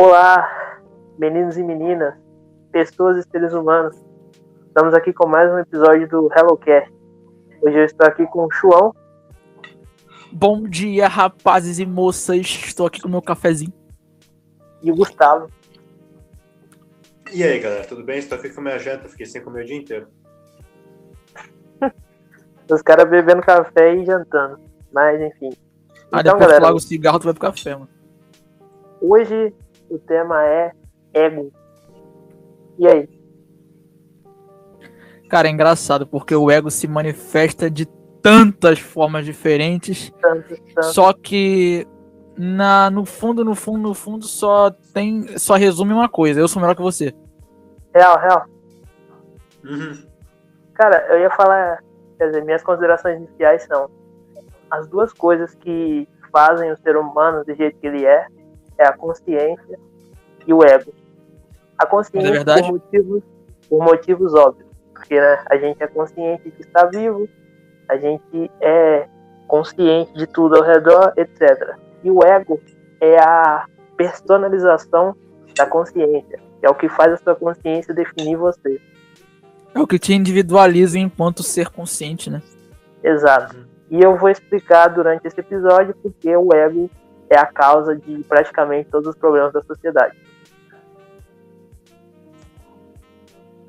Olá, meninos e meninas, pessoas e seres humanos. Estamos aqui com mais um episódio do HelloCast. Hoje eu estou aqui com o João. Bom dia, rapazes e moças. Estou aqui com o meu cafezinho. E o Gustavo. E aí, galera, tudo bem? Estou aqui com a minha janta, fiquei sem comer o dia inteiro. Os caras bebendo café e jantando. Mas, enfim. Ah, então, depois galera, tu larga o cigarro, tu vai pro café, mano. hoje o tema é ego. E aí? Cara, é engraçado, porque o ego se manifesta de tantas formas diferentes, Tanto, tanto. só que na, no fundo, no fundo, no fundo, só tem. Só resume uma coisa, eu sou melhor que você. Real, real. Uhum. Cara, eu ia falar, quer dizer, minhas considerações iniciais são as duas coisas que fazem o ser humano do jeito que ele é, é a consciência e o ego. A consciência verdade? por motivos, por motivos óbvios, porque né, a gente é consciente de estar vivo, a gente é consciente de tudo ao redor, etc. E o ego é a personalização da consciência, é o que faz a sua consciência definir você. É o que te individualiza enquanto ser consciente, né? Exato. E eu vou explicar durante esse episódio porque o ego é a causa de praticamente todos os problemas da sociedade.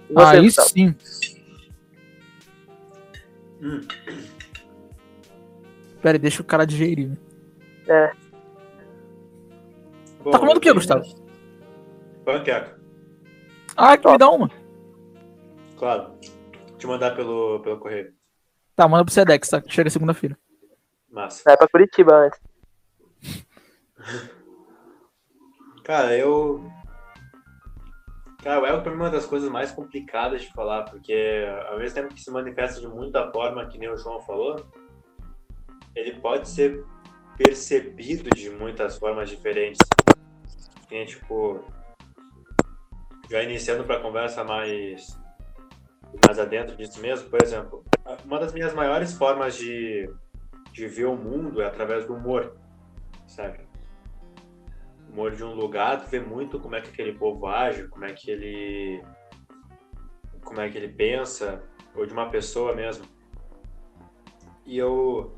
Você, Aí Gustavo? sim. Hum. Pera aí, deixa o cara digerir. Bom, Tá comendo o quê, eu Gustavo? Panqueca, Ah, que me dá uma. claro. Te mandar pelo, pelo correio. Tá, manda pro Sedex, tá? Chega segunda-feira. Massa. Vai pra Curitiba antes. Cara, eu. Cara, o ego pra mim é uma das coisas mais complicadas de falar, porque ao mesmo tempo que se manifesta de muita forma, que nem o João falou, ele pode ser percebido de muitas formas diferentes. Nem, tipo, já iniciando para conversa mais, mais adentro disso mesmo, por exemplo, uma das minhas maiores formas de, de ver o mundo é através do humor, sabe? Humor de um lugar, tu vê muito como é que aquele povo age, como é que ele como é que ele pensa, ou de uma pessoa mesmo. E eu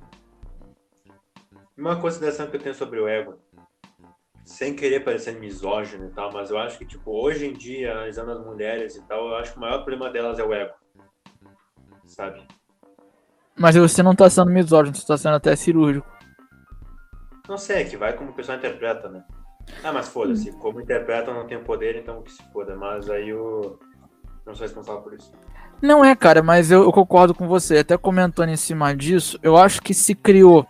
uma consideração que eu tenho sobre o ego, sem querer parecer misógino e tal, mas eu acho que tipo hoje em dia, analisando as mulheres e tal, eu acho que o maior problema delas é o ego. Sabe? Mas você não tá sendo misógino, você tá sendo até cirúrgico. Não sei, é que vai como o pessoal interpreta, né? Ah, mas foda-se, como interpretam não tem poder, então que se foda, mas aí eu não sou responsável por isso. Não é, cara, mas eu, eu concordo com você. Até comentando em cima disso, eu acho que se criou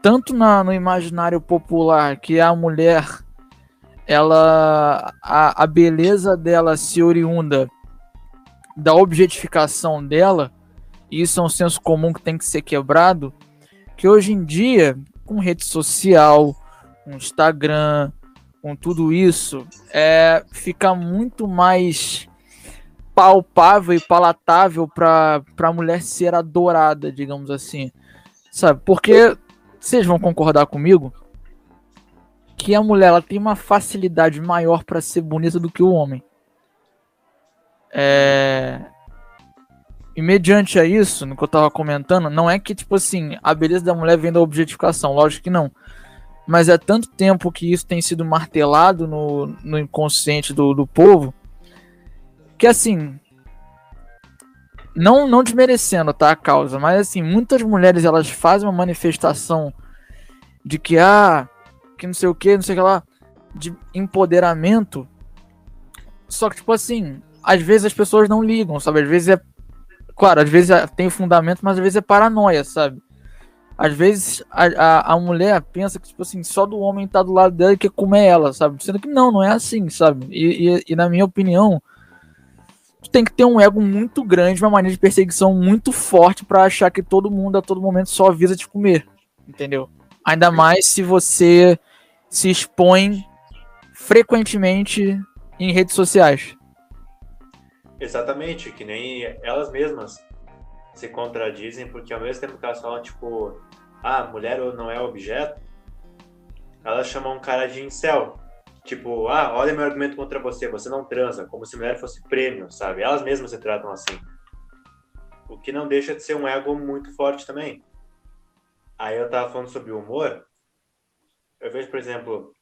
tanto na- no imaginário popular que a mulher, ela, a, a beleza dela se oriunda da objetificação dela, e isso é um senso comum que tem que ser quebrado, que hoje em dia, com rede social, com Instagram, com tudo isso, é, fica muito mais palpável e palatável para a mulher ser adorada, digamos assim. Sabe? Porque vocês vão concordar comigo que a mulher ela tem uma facilidade maior para ser bonita do que o homem. É... E mediante a isso, no que eu tava comentando, não é que, tipo assim, a beleza da mulher vem da objetificação, lógico que não. Mas é tanto tempo que isso tem sido martelado no, no inconsciente do, do povo, que assim, não não desmerecendo, tá, a causa, mas assim, muitas mulheres elas fazem uma manifestação de que ah, que não sei o que, não sei o que lá, de empoderamento. Só que tipo assim, às vezes as pessoas não ligam, sabe? Às vezes é claro, às vezes é- tem fundamento, mas às vezes é paranoia, sabe? Às vezes a, a, a mulher pensa que, tipo assim, só do homem tá do lado dela e quer comer ela, sabe? Sendo que não, não é assim, sabe? E, e, e na minha opinião, tu tem que ter um ego muito grande, uma mania de perseguição muito forte pra achar que todo mundo a todo momento só avisa te comer, entendeu? Ainda mais se você se expõe frequentemente em redes sociais. Exatamente, que nem elas mesmas se contradizem, porque ao mesmo tempo que elas falam, tipo, ah, mulher não é objeto, elas chamam um cara de incel, Tipo, ah, olha meu argumento contra você, você não transa, como se mulher fosse prêmio, sabe? Elas mesmas se tratam assim. O que não deixa de ser um ego muito forte também. Aí eu tava falando sobre o humor. Eu vejo, por exemplo,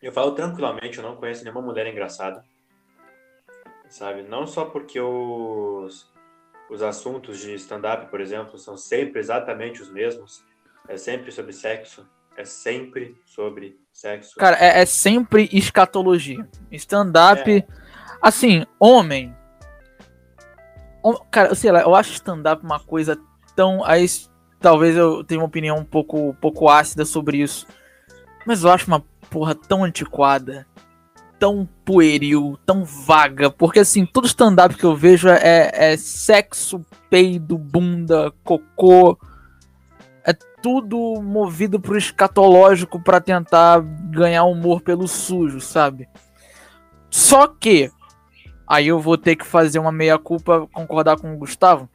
eu falo tranquilamente, eu não conheço nenhuma mulher engraçada. Sabe? Não só porque os, os assuntos de stand-up, por exemplo, são sempre exatamente os mesmos. É sempre sobre sexo, é sempre sobre sexo. Cara, é, é sempre escatologia. Stand-up. É. Assim, homem. Cara, sei lá, eu acho stand-up uma coisa tão. Aí, talvez eu tenha uma opinião um pouco, um pouco ácida sobre isso. Mas eu acho uma porra tão antiquada. Tão pueril, tão vaga. Porque assim, todo stand-up que eu vejo é, é sexo, peido, bunda, cocô é tudo movido pro escatológico para tentar ganhar humor pelo sujo, sabe? Só que aí eu vou ter que fazer uma meia culpa, concordar com o Gustavo.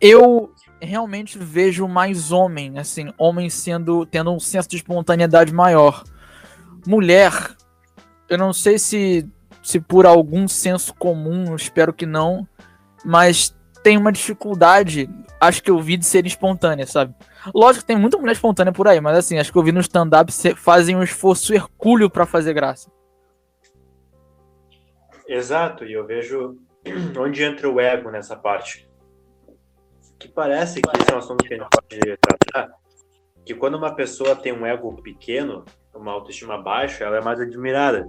Eu realmente vejo mais homem, assim, homem sendo tendo um senso de espontaneidade maior. Mulher, eu não sei se se por algum senso comum, espero que não, mas tem uma dificuldade, acho que eu vi de ser espontânea, sabe? Lógico que tem muita mulher espontânea por aí, mas assim, acho que eu vi no stand-up fazem um esforço hercúleo para fazer graça. Exato, e eu vejo onde entra o ego nessa parte. Que parece que esse é um assunto que a gente pode tratar, que quando uma pessoa tem um ego pequeno, uma autoestima baixa, ela é mais admirada.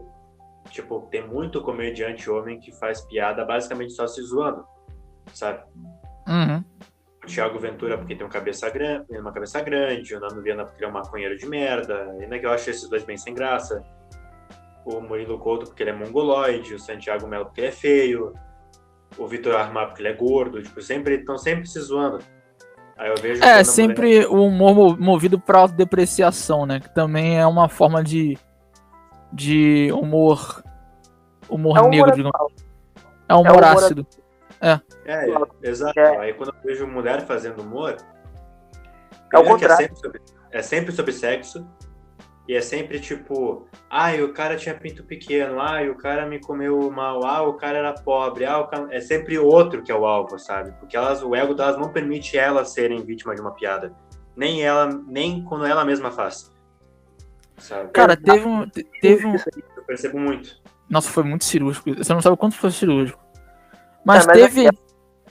Tipo, tem muito comediante homem que faz piada basicamente só se zoando sabe? Uhum. O Thiago Ventura porque tem uma cabeça grande, uma cabeça grande, o Nando Viana porque ele é um maconheiro de merda, ainda que eu acho esses dois bem sem graça. O Murilo Couto porque ele é mongoloide, o Santiago Melo porque ele é feio, o Vitor Armar porque ele é gordo, tipo, sempre estão sempre se zoando. Aí eu vejo É, sempre o humor movido para autodepreciação, né? Que também é uma forma de de humor humor é negro, digamos. É humor, é humor ácido. É. É, exato. É. Aí quando eu vejo mulher fazendo humor, é, o contrário. É, sempre sobre, é sempre sobre sexo. E é sempre tipo, ai, o cara tinha pinto pequeno, ai, o cara me comeu mal, ah, o cara era pobre, ah, cara... é sempre outro que é o alvo, sabe? Porque elas, o ego delas não permite elas serem vítimas de uma piada. Nem ela, nem quando ela mesma faz. Sabe? Cara, teve um. Teve um... Eu percebo muito. Nossa, foi muito cirúrgico. Você não sabe quanto foi cirúrgico. Mas, é, mas teve. Aqui...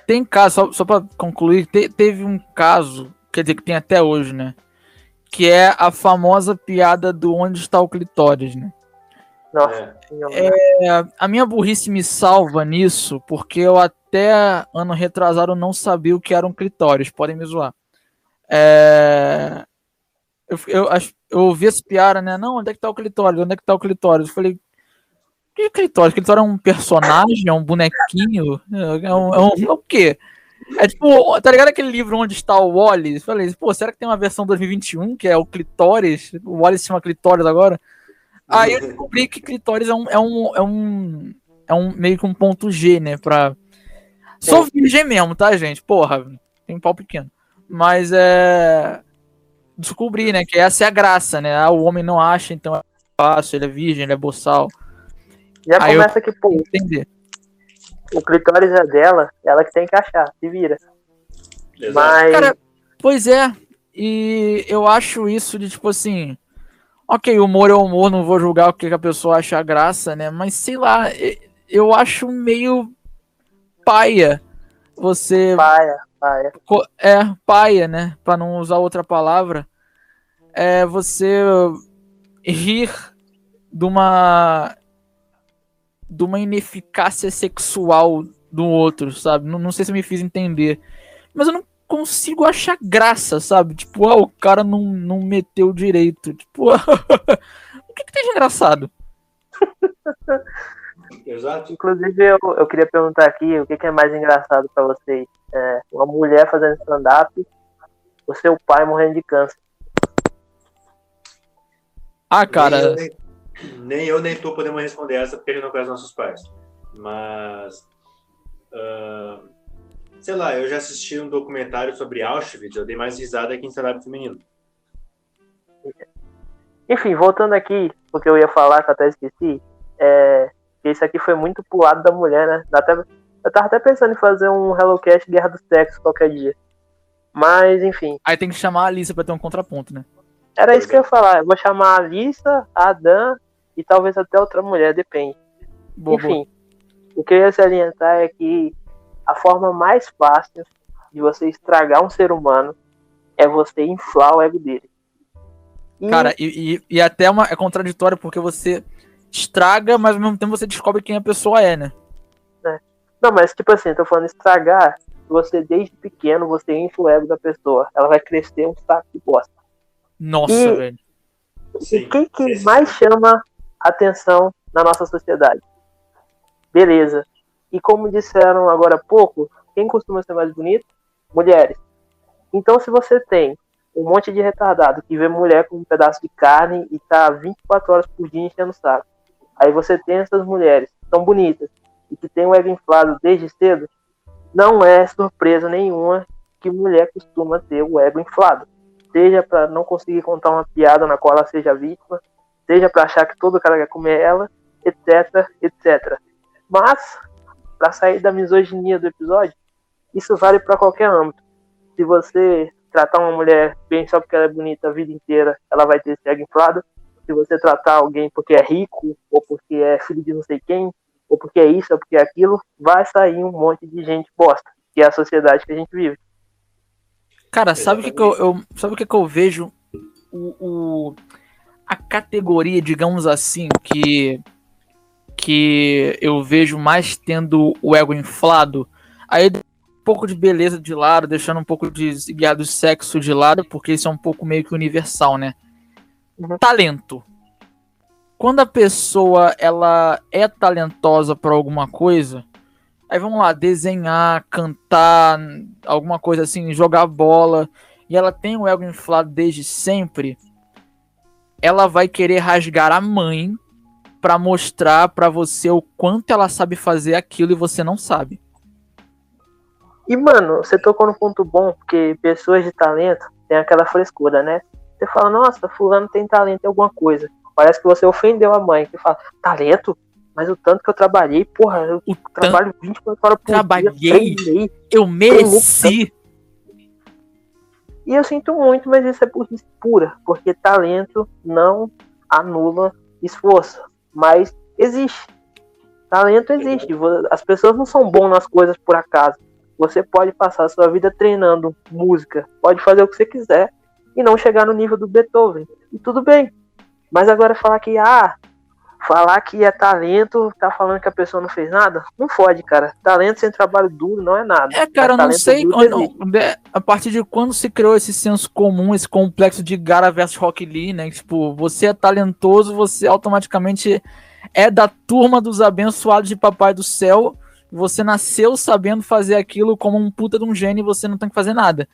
Tem caso, só, só pra concluir, te, teve um caso, quer dizer, que tem até hoje, né? Que é a famosa piada do onde está o clitóris, né? Nossa, é, a minha burrice me salva nisso, porque eu até ano retrasado não sabia o que era um clitóris, podem me zoar. É, eu, eu, eu ouvi essa piada, né? Não, onde é que tá o clitóris? Onde é que tá o clitóris? Eu falei, que Clitóris? Clitóris é um personagem, é um bonequinho? É um, é um, é o quê? É tipo, tá ligado aquele livro onde está o Wallace? Falei, pô, será que tem uma versão 2021 que é o Clitóris? O Wallace se chama Clitóris agora? Aí eu descobri que Clitóris é um, é um, é um, é um meio que um ponto G, né? Pra... Sou virgem mesmo, tá, gente? Porra, tem um pau pequeno. Mas é. Descobri, né? Que essa é a graça, né? Ah, o homem não acha, então é fácil, ele é virgem, ele é boçal. Já Aí começa que, pô, entender. o clitóris é dela, ela que tem que achar, se vira. Exato. Mas... Cara, pois é, e eu acho isso de tipo assim. Ok, humor é humor, não vou julgar o que a pessoa acha graça, né? Mas sei lá, eu acho meio paia você. Paia, paia. É, paia, né? Pra não usar outra palavra. É você rir de uma de uma ineficácia sexual do outro, sabe? Não, não sei se eu me fiz entender. Mas eu não consigo achar graça, sabe? Tipo, ah, o cara não, não meteu direito. Tipo, o que, que tem de engraçado? Exato. Inclusive, eu, eu queria perguntar aqui o que, que é mais engraçado para vocês: é, uma mulher fazendo stand-up ou seu pai morrendo de câncer? Ah, cara nem eu nem tu podemos responder essa porque a gente não conhece nossos pais. Mas, uh, sei lá, eu já assisti um documentário sobre Auschwitz, eu dei mais risada que em cenário feminino. Enfim, voltando aqui, porque eu ia falar, que eu até esqueci, é, que isso aqui foi muito pro lado da mulher, né? Até, eu tava até pensando em fazer um HelloCast Guerra dos Sexos qualquer dia. Mas, enfim. Aí tem que chamar a Alissa pra ter um contraponto, né? Era isso que eu ia falar. Eu vou chamar a Alissa, a Dan e talvez até outra mulher, depende. Boa, Enfim, o que eu ia salientar é que a forma mais fácil de você estragar um ser humano é você inflar o ego dele. E, Cara, e, e, e até uma, é contraditório porque você estraga, mas ao mesmo tempo você descobre quem a pessoa é, né? Não, mas tipo assim, tô falando estragar, você desde pequeno, você infla o ego da pessoa. Ela vai crescer um saco de bosta. Nossa, E- velho. E quem que Sim. mais chama atenção na nossa sociedade? Beleza. E como disseram agora há pouco, quem costuma ser mais bonito? Mulheres. Então, se você tem um monte de retardado que vê mulher com um pedaço de carne e tá 24 horas por dia enchendo o saco, aí você tem essas mulheres que são bonitas e que tem o ego inflado desde cedo, não é surpresa nenhuma que mulher costuma ter o ego inflado seja para não conseguir contar uma piada na qual ela seja vítima, seja para achar que todo cara quer comer ela, etc, etc. Mas, para sair da misoginia do episódio, isso vale para qualquer âmbito. Se você tratar uma mulher bem só porque ela é bonita a vida inteira, ela vai ter esse ego inflado. Se você tratar alguém porque é rico, ou porque é filho de não sei quem, ou porque é isso, ou porque é aquilo, vai sair um monte de gente bosta, que é a sociedade que a gente vive. Cara, sabe o que, que eu, eu- sabe o que, que eu vejo? O, o- a categoria, digamos assim, que que eu vejo mais tendo o ego inflado. Aí um pouco de beleza de lado, deixando um pouco de do sexo de lado, porque isso é um pouco meio que universal, né? Uhum. Talento. Quando a pessoa ela é talentosa para alguma coisa, Aí vamos lá, desenhar, cantar, alguma coisa assim, jogar bola, e ela tem o ego inflado desde sempre, ela vai querer rasgar a mãe pra mostrar pra você o quanto ela sabe fazer aquilo e você não sabe. E, mano, você tocou no ponto bom, porque pessoas de talento têm aquela frescura, né? Você fala, nossa, fulano tem talento em alguma coisa. Parece que você ofendeu a mãe. Você fala, talento? Mas o tanto que eu trabalhei, porra, eu O tanto trabalho 24 horas por Trabalhei. dia, treinei. eu mereci. E eu sinto muito, mas isso é burrice pura, porque talento não anula esforço. Mas existe. Talento existe. As pessoas não são bons nas coisas por acaso. Você pode passar a sua vida treinando música, pode fazer o que você quiser e não chegar no nível do Beethoven. E tudo bem. Mas agora falar que, ah, falar que é talento, tá falando que a pessoa não fez nada? Não fode, cara. Talento sem trabalho duro não é nada. É, cara, eu Mas não sei é, a partir de quando se criou esse senso comum, esse complexo de Gara versus Rock Lee, né? Tipo, você é talentoso, você automaticamente é da turma dos abençoados de Papai do Céu. Você nasceu sabendo fazer aquilo como um puta de um gênio e você não tem que fazer nada.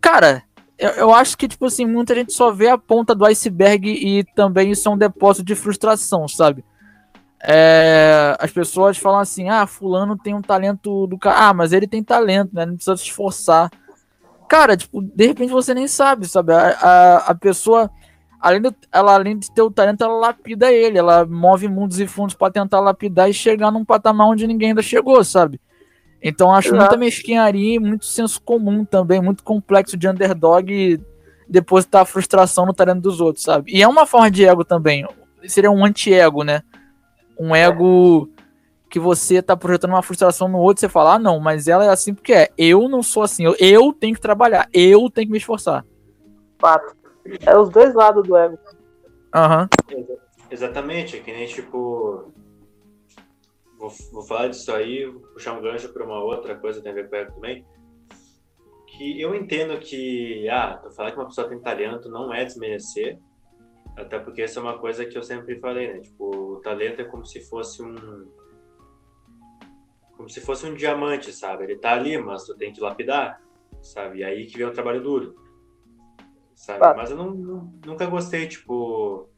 Cara, eu, eu acho que, tipo assim, muita gente só vê a ponta do iceberg e também isso é um depósito de frustração, sabe? É, as pessoas falam assim: ah, Fulano tem um talento do cara. Ah, mas ele tem talento, né? Não precisa se esforçar. Cara, tipo, de repente você nem sabe, sabe? A, a, a pessoa, além de, ela, além de ter o talento, ela lapida ele. Ela move mundos e fundos pra tentar lapidar e chegar num patamar onde ninguém ainda chegou, sabe? Então acho Exato. muita mesquinharia e muito senso comum também, muito complexo de underdog depositar a frustração no talento dos outros, sabe? E é uma forma de ego também. Seria um anti-ego, né? Um ego que você tá projetando uma frustração no outro, você fala, ah, não, mas ela é assim porque é. Eu não sou assim, eu, eu tenho que trabalhar, eu tenho que me esforçar. Fato. É os dois lados do ego. Aham. Exa- Exatamente, é que nem tipo. Vou, vou falar disso aí, vou puxar um gancho para uma outra coisa que tem a ver com ego também. Que eu entendo que, ah, falar que uma pessoa tem talento não é desmerecer, até porque essa é uma coisa que eu sempre falei, né? Tipo, o talento é como se fosse um. Como se fosse um diamante, sabe? Ele tá ali, mas tu tem que lapidar, sabe? E aí que vem o trabalho duro, sabe? Fato. Mas eu não, não- nunca gostei, tipo,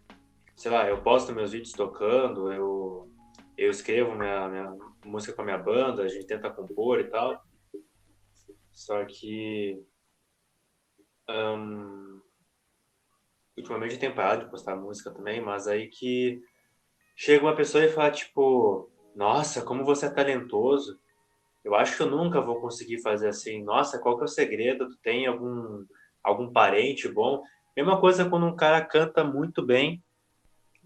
sei lá, eu posto meus vídeos tocando, eu, eu escrevo minha, minha música com a minha banda, a gente tenta compor e tal. Só que. ahn, ultimamente eu tenho parado de postar música também, mas aí que chega uma pessoa e fala, tipo, nossa, como você é talentoso. Eu acho que eu nunca vou conseguir fazer assim. Nossa, qual que é o segredo? Tu tem algum, algum parente bom? Mesma coisa quando um cara canta muito bem,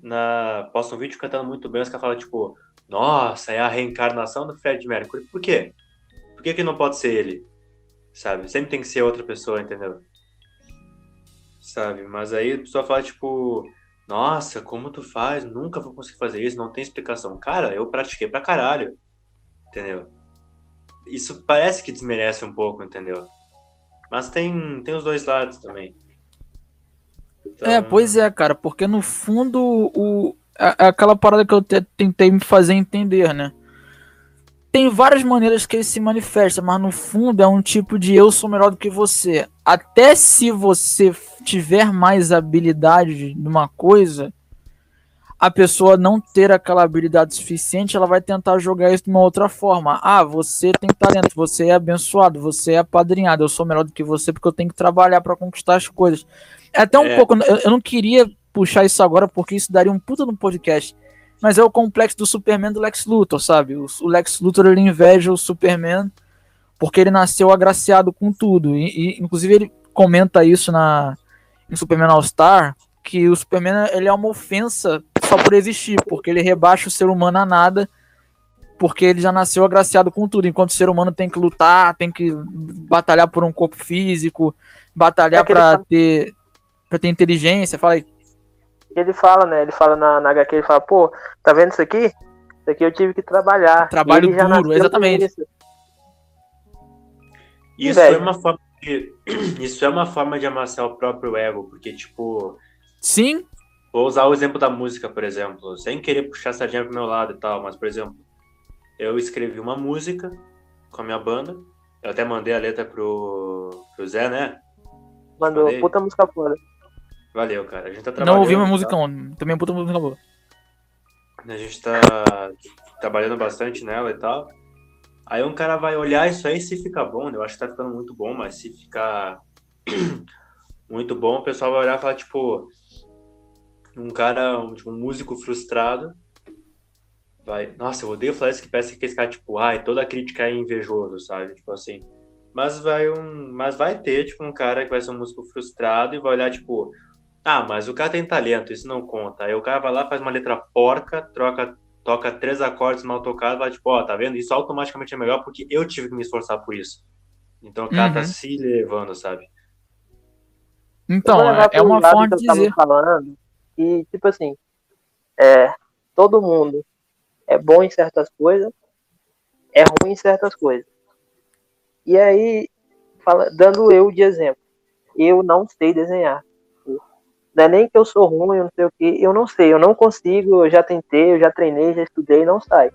na, posta um vídeo cantando muito bem, os caras falam, tipo, nossa, é a reencarnação do Fred Mercury. Por quê? Por que, que não pode ser ele? Sabe? Sempre tem que ser outra pessoa, entendeu? Sabe? Mas aí a pessoa fala, tipo, nossa, como tu faz? Nunca vou conseguir fazer isso, não tem explicação. Cara, eu pratiquei pra caralho. Entendeu? Isso parece que desmerece um pouco, entendeu? Mas tem, tem os dois lados também. Então... É, pois é, cara, porque no fundo o, é aquela parada que eu tentei me fazer entender, né? Tem várias maneiras que ele se manifesta, mas no fundo é um tipo de eu sou melhor do que você. Até se você tiver mais habilidade de uma coisa, a pessoa não ter aquela habilidade suficiente, ela vai tentar jogar isso de uma outra forma. Ah, você tem talento, você é abençoado, você é apadrinhado, eu sou melhor do que você porque eu tenho que trabalhar para conquistar as coisas. Até um é. pouco. Eu, eu, não queria puxar isso agora porque isso daria um puta no podcast. Mas é o complexo do Superman do Lex Luthor, sabe? O, o Lex Luthor ele inveja o Superman porque ele nasceu agraciado com tudo. E, e inclusive ele comenta isso na em Superman All Star que o Superman ele é uma ofensa só por existir, porque ele rebaixa o ser humano a nada, porque ele já nasceu agraciado com tudo, enquanto o ser humano tem que lutar, tem que batalhar por um corpo físico, batalhar é para ter para ter inteligência. Fala aí. Ele fala, né? Ele fala na, na HQ, ele fala, pô, tá vendo isso aqui? Isso aqui eu tive que trabalhar. Trabalho duro, exatamente. Isso, isso é uma forma de, isso é uma forma de amassar o próprio ego, porque tipo, sim, vou usar o exemplo da música, por exemplo, sem querer puxar essa sardinha pro meu lado e tal, mas por exemplo, eu escrevi uma música com a minha banda, eu até mandei a letra pro, pro Zé, né? Mandou, puta música foda. Valeu, cara. A gente tá trabalhando. Não ouvi uma música, tá? também é puta música boa. A gente tá trabalhando bastante nela e tal. Aí um cara vai olhar isso aí se fica bom, né? Eu acho que tá ficando muito bom, mas se ficar muito bom, o pessoal vai olhar e falar, tipo, um cara, um, tipo, um músico frustrado vai, nossa, eu odeio falar isso que parece que esse cara, tipo, ai, toda crítica é invejoso, sabe? Tipo assim. Mas vai um. Mas vai ter, tipo, um cara que vai ser um músico frustrado e vai olhar, tipo, ah, mas o cara tem talento, isso não conta. Aí o cara vai lá, faz uma letra porca, troca, toca três acordes mal tocados, vai tipo, ó, oh, tá vendo? Isso automaticamente é melhor porque eu tive que me esforçar por isso. Então o cara tá uhum. tá se levando, sabe? Então, é, é uma forma de dizer. Falando, e, tipo assim, é, todo mundo é bom em certas coisas, é ruim em certas coisas. E aí, fala, dando eu de exemplo, eu não sei desenhar. Não é nem que eu sou ruim, eu não sei o que, eu não sei, eu não consigo, eu já tentei, eu já treinei, já estudei, não sai.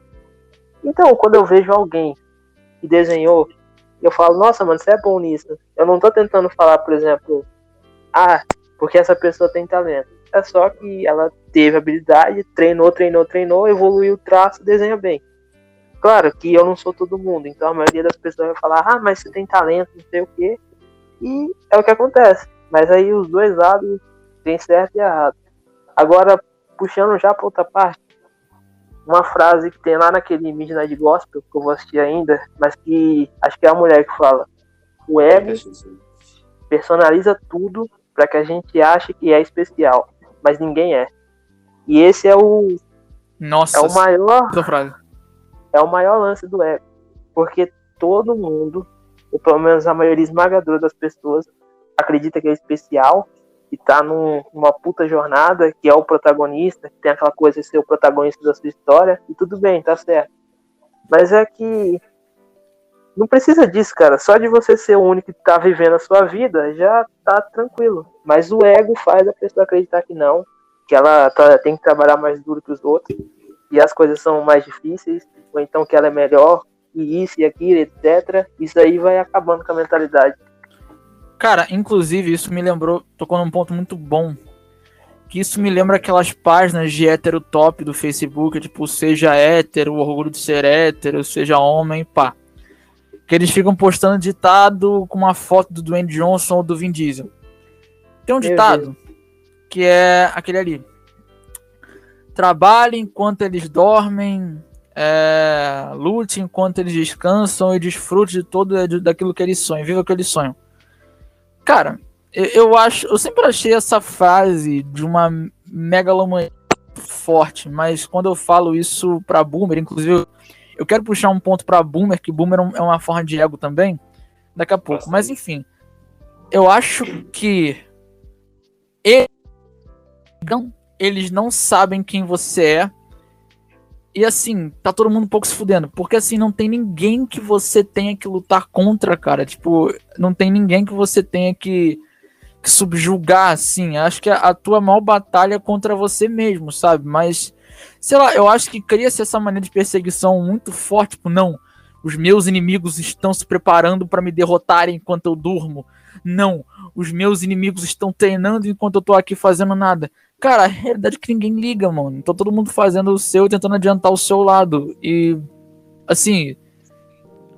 Então, quando eu vejo alguém que desenhou, eu falo, nossa, mano, você é bom nisso. Eu não tô tentando falar, por exemplo, ah, porque essa pessoa tem talento. É só que ela teve habilidade, treinou, treinou, treinou, evoluiu o traço, desenha bem. Claro que eu não sou todo mundo, então a maioria das pessoas vai falar, ah, mas você tem talento, não sei o quê. E é o que acontece. Mas aí os dois lados tem certo e errado. Agora, puxando já para outra parte, uma frase que tem lá naquele Midnight Gospel, que eu vou assistir ainda, mas que acho que é a mulher que fala: o ego personaliza tudo para que a gente ache que é especial, mas ninguém é. E esse é o Nossa, é o maior é o maior lance do ego, porque todo mundo, ou pelo menos a maioria esmagadora das pessoas, acredita que é especial que tá num, numa puta jornada, que é o protagonista, que tem aquela coisa de ser o protagonista da sua história, e tudo bem, tá certo. Mas é que não precisa disso, cara. Só de você ser o único que tá vivendo a sua vida, já tá tranquilo. Mas o ego faz a pessoa acreditar que não, que ela tá, tem que trabalhar mais duro que os outros, e as coisas são mais difíceis, ou então que ela é melhor, e isso e aquilo, etc. Isso aí vai acabando com a mentalidade. Cara, inclusive, isso me lembrou, tocou num ponto muito bom. Que isso me lembra aquelas páginas de hétero top do Facebook, tipo, seja hétero, orgulho de ser hétero, seja homem, pá. Que eles ficam postando ditado com uma foto do Dwayne Johnson ou do Vin Diesel. Tem um ditado que é aquele ali. Trabalhe enquanto eles dormem, é, lute enquanto eles descansam e desfrute de todo daquilo que eles sonham, viva o que eles sonham. Cara, eu, eu acho, eu sempre achei essa frase de uma megalomania forte, mas quando eu falo isso para boomer, inclusive eu quero puxar um ponto para boomer, que boomer é, é uma forma de ego também, daqui a pouco. Mas enfim, eu acho que eles não sabem quem você é. E assim, tá todo mundo um pouco se fudendo. Porque assim, não tem ninguém que você tenha que lutar contra, cara. Tipo, não tem ninguém que você tenha que, que subjugar, assim. Acho que a, a tua maior batalha é contra você mesmo, sabe? Mas, sei lá, eu acho que cria-se essa maneira de perseguição muito forte. Tipo, não, os meus inimigos estão se preparando para me derrotarem enquanto eu durmo. Não, os meus inimigos estão treinando enquanto eu tô aqui fazendo nada. Cara, a realidade é que ninguém liga, mano. Então todo mundo fazendo o seu e tentando adiantar o seu lado. E, assim,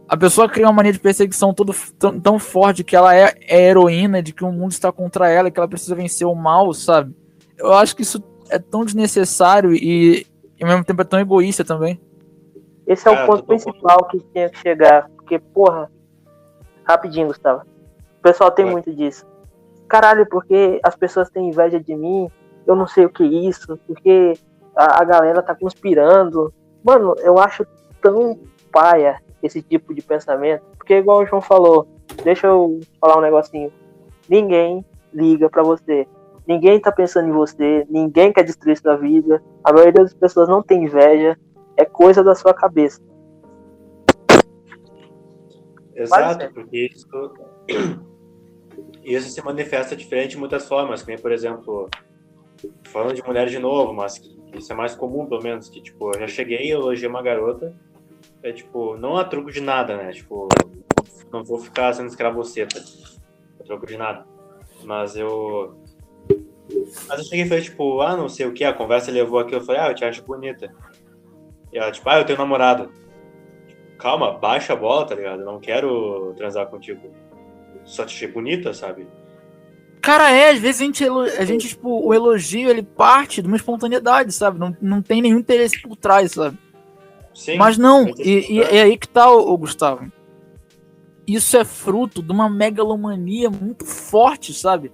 a pessoa cria uma mania de perseguição todo, tão, tão forte que ela é, é, heroína, de que o mundo está contra ela, que ela precisa vencer o mal, sabe? Eu acho que isso é tão desnecessário e, e ao mesmo tempo é tão egoísta também. Esse é o ponto principal que tinha que chegar. Porque, porra, rapidinho, Gustavo. O pessoal tem é. muito disso. Caralho, porque as pessoas têm inveja de mim, eu não sei o que é isso, porque a, a galera tá conspirando. Mano, eu acho tão paia esse tipo de pensamento, porque igual o João falou, deixa eu falar um negocinho. Ninguém liga para você. Ninguém tá pensando em você, ninguém quer destruir sua vida. A maioria das pessoas não tem inveja, é coisa da sua cabeça. Exato, porque isso, isso se manifesta diferente de muitas formas, como por exemplo, falando de mulher de novo, mas isso é mais comum, pelo menos, que, tipo, eu já cheguei e elogiei uma garota, é, tipo, não a troco de nada, né, tipo, não vou ficar sendo escravoceta, a troco de nada, mas eu... Mas eu cheguei e falei, tipo, ah, não sei o que, a conversa levou aqui, eu falei, ah, eu te acho bonita. E ela, tipo, ah, eu tenho namorado. Tipo, calma, baixa a bola, tá ligado? Eu não quero transar contigo. Só te achei bonita, sabe? Cara, é, às vezes a gente, a gente, tipo, o elogio, ele parte de uma espontaneidade, sabe? Não, não tem nenhum interesse por trás, sabe? Sim, Mas não, e, e, é aí que tá, o, Gustavo. Isso é fruto de uma megalomania muito forte, sabe?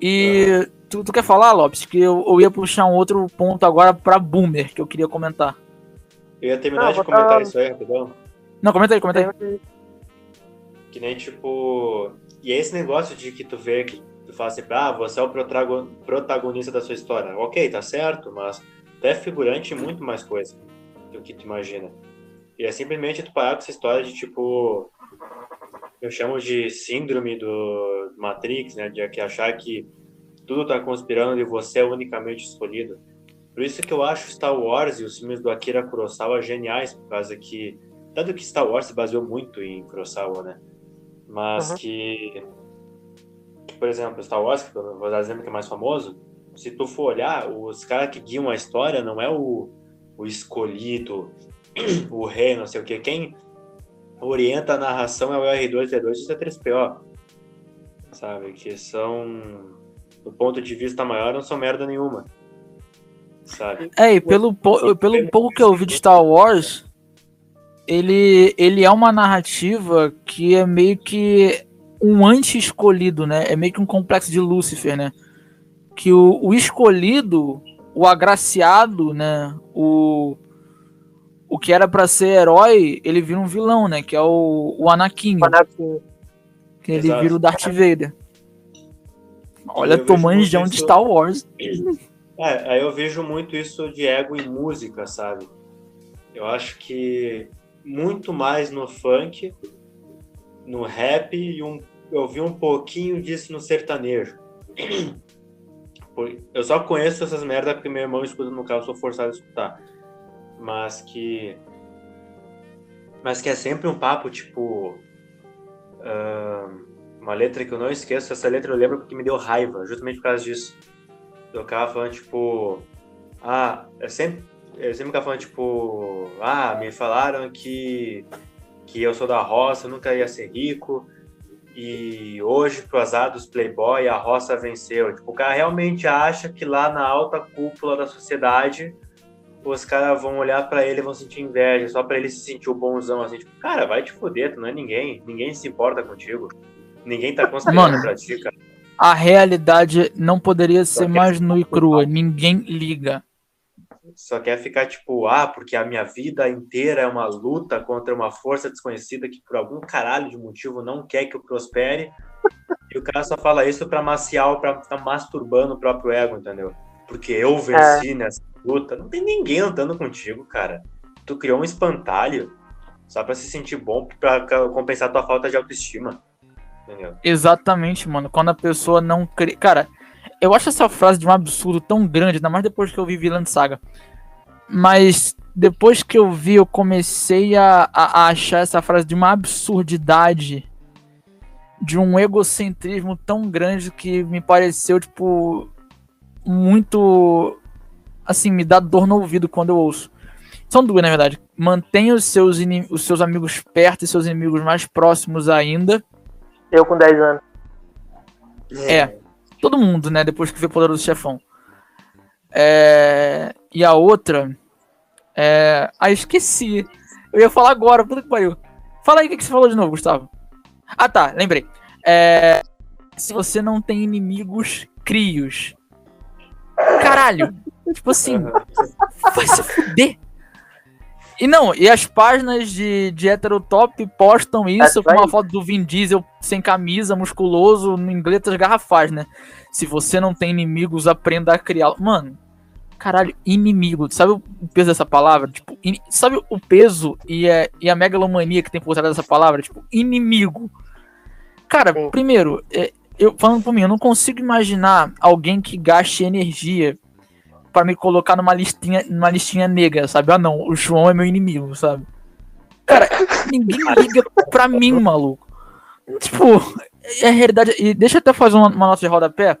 E tu, tu, quer falar, Lopes, que eu, eu, ia puxar um outro ponto agora pra Boomer, que eu queria comentar. Eu ia terminar ah, de comentar isso aí, rapidão. Não, comenta aí, comenta aí. Que nem, tipo, e é esse negócio de que tu vê que tu fala assim, ah, você é o protagonista da sua história. Ok, tá certo, mas tu é figurante muito mais coisa do que tu imagina. E é simplesmente tu parar com essa história de tipo. Eu chamo de síndrome do Matrix, né? De achar que tudo tá conspirando e você é unicamente escolhido. Por isso que eu acho Star Wars e os filmes do Akira Kurosawa geniais, por causa que. Tanto que Star Wars se baseou muito em Kurosawa, né? Mas uhum. que, por exemplo, Star Wars, que eu vou dar exemplo que é mais famoso, se tu for olhar, os caras que guiam a história não é o, o escolhido, o rei, não sei o que, quem orienta a narração é o R2-D2 e o C3PO, sabe, que são, do ponto de vista maior, não são merda nenhuma. Sabe? É, e pelo, pelo pouco que eu vi de Star Wars, ele, ele é uma narrativa que é meio que um anti-escolhido, né? É meio que um complexo de Lúcifer, né? Que o, o escolhido, o agraciado, né? O, o que era para ser herói, ele vira um vilão, né? Que é o, o Anakin. O Anakin. Que ele Exato. vira o Darth Vader. Olha, tô manjão de Star Wars. É, aí eu vejo muito isso de ego em música, sabe? Eu acho que muito mais no funk, no rap e um, eu vi um pouquinho disso no sertanejo. Eu só conheço essas merdas porque meu irmão escuta no carro, sou forçado a escutar. Mas que. Mas que é sempre um papo tipo. Uh, uma letra que eu não esqueço. Essa letra eu lembro porque me deu raiva, justamente por causa disso. Eu ficava falando tipo. Ah, é sempre eu sempre ficava falando, tipo, ah, me falaram que, que eu sou da roça, nunca ia ser rico, e hoje, pro azar dos playboy, a roça venceu. Tipo, o cara realmente acha que lá na alta cúpula da sociedade os caras vão olhar para ele e vão sentir inveja, só para ele se sentir o bonzão, assim, tipo, cara, vai te foder, tu não é ninguém, ninguém se importa contigo, ninguém tá considerando pra ti, cara. A realidade não poderia ser mais nua e crua, ninguém liga. Só quer ficar tipo, ah, porque a minha vida inteira é uma luta contra uma força desconhecida que por algum caralho de motivo não quer que eu prospere. e o cara só fala isso pra maciar, pra ficar masturbando o próprio ego, entendeu? Porque eu venci é. nessa luta. Não tem ninguém andando contigo, cara. Tu criou um espantalho só pra se sentir bom, pra compensar tua falta de autoestima. Entendeu? Exatamente, mano. Quando a pessoa não cria. Cara, eu acho essa frase de um absurdo tão grande, ainda mais depois que eu vi Vilã Saga. Mas depois que eu vi, eu comecei a, a, a achar essa frase de uma absurdidade, de um egocentrismo tão grande que me pareceu, tipo, muito. Assim, me dá dor no ouvido quando eu ouço. São duas, na verdade. Mantenha os seus, os seus amigos perto e seus inimigos mais próximos ainda. Eu com 10 anos. É. Todo mundo, né? Depois que vê o Poderoso Chefão. É... E a outra. É... Ah, esqueci. Eu ia falar agora, puta que pariu. Fala aí o que você falou de novo, Gustavo. Ah, tá, lembrei. É... Se você não tem inimigos, crios. Caralho! tipo assim, vai se fuder. E não, e as páginas de, de heterotop postam isso com uma foto do Vin Diesel sem camisa, musculoso, em letras garrafais, né? Se você não tem inimigos, aprenda a criá-los. Mano, caralho, inimigo. Sabe o peso dessa palavra? Tipo, in... sabe o peso e a, e a megalomania que tem por trás dessa palavra? Tipo, inimigo. Cara, primeiro, é, eu falando por mim, eu não consigo imaginar alguém que gaste energia para me colocar numa listinha, numa listinha negra, sabe? Ah, não, o João é meu inimigo, sabe? Cara, ninguém liga pra mim, maluco. Tipo, é a realidade. E deixa eu até fazer uma, uma nota de rodapé.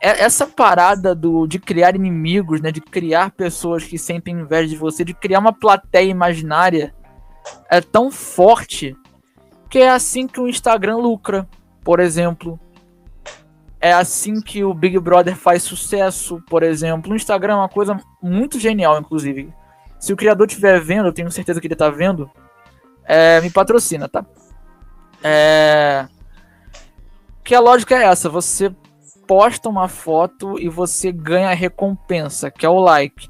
É, essa parada do, de criar inimigos, né? De criar pessoas que sentem inveja de você, de criar uma plateia imaginária, é tão forte que é assim que o Instagram lucra, por exemplo. É assim que o Big Brother faz sucesso, por exemplo. O Instagram é uma coisa muito genial, inclusive. Se o criador estiver vendo, eu tenho certeza que ele está vendo, é, me patrocina, tá? É... Que a lógica é essa: você posta uma foto e você ganha a recompensa, que é o like.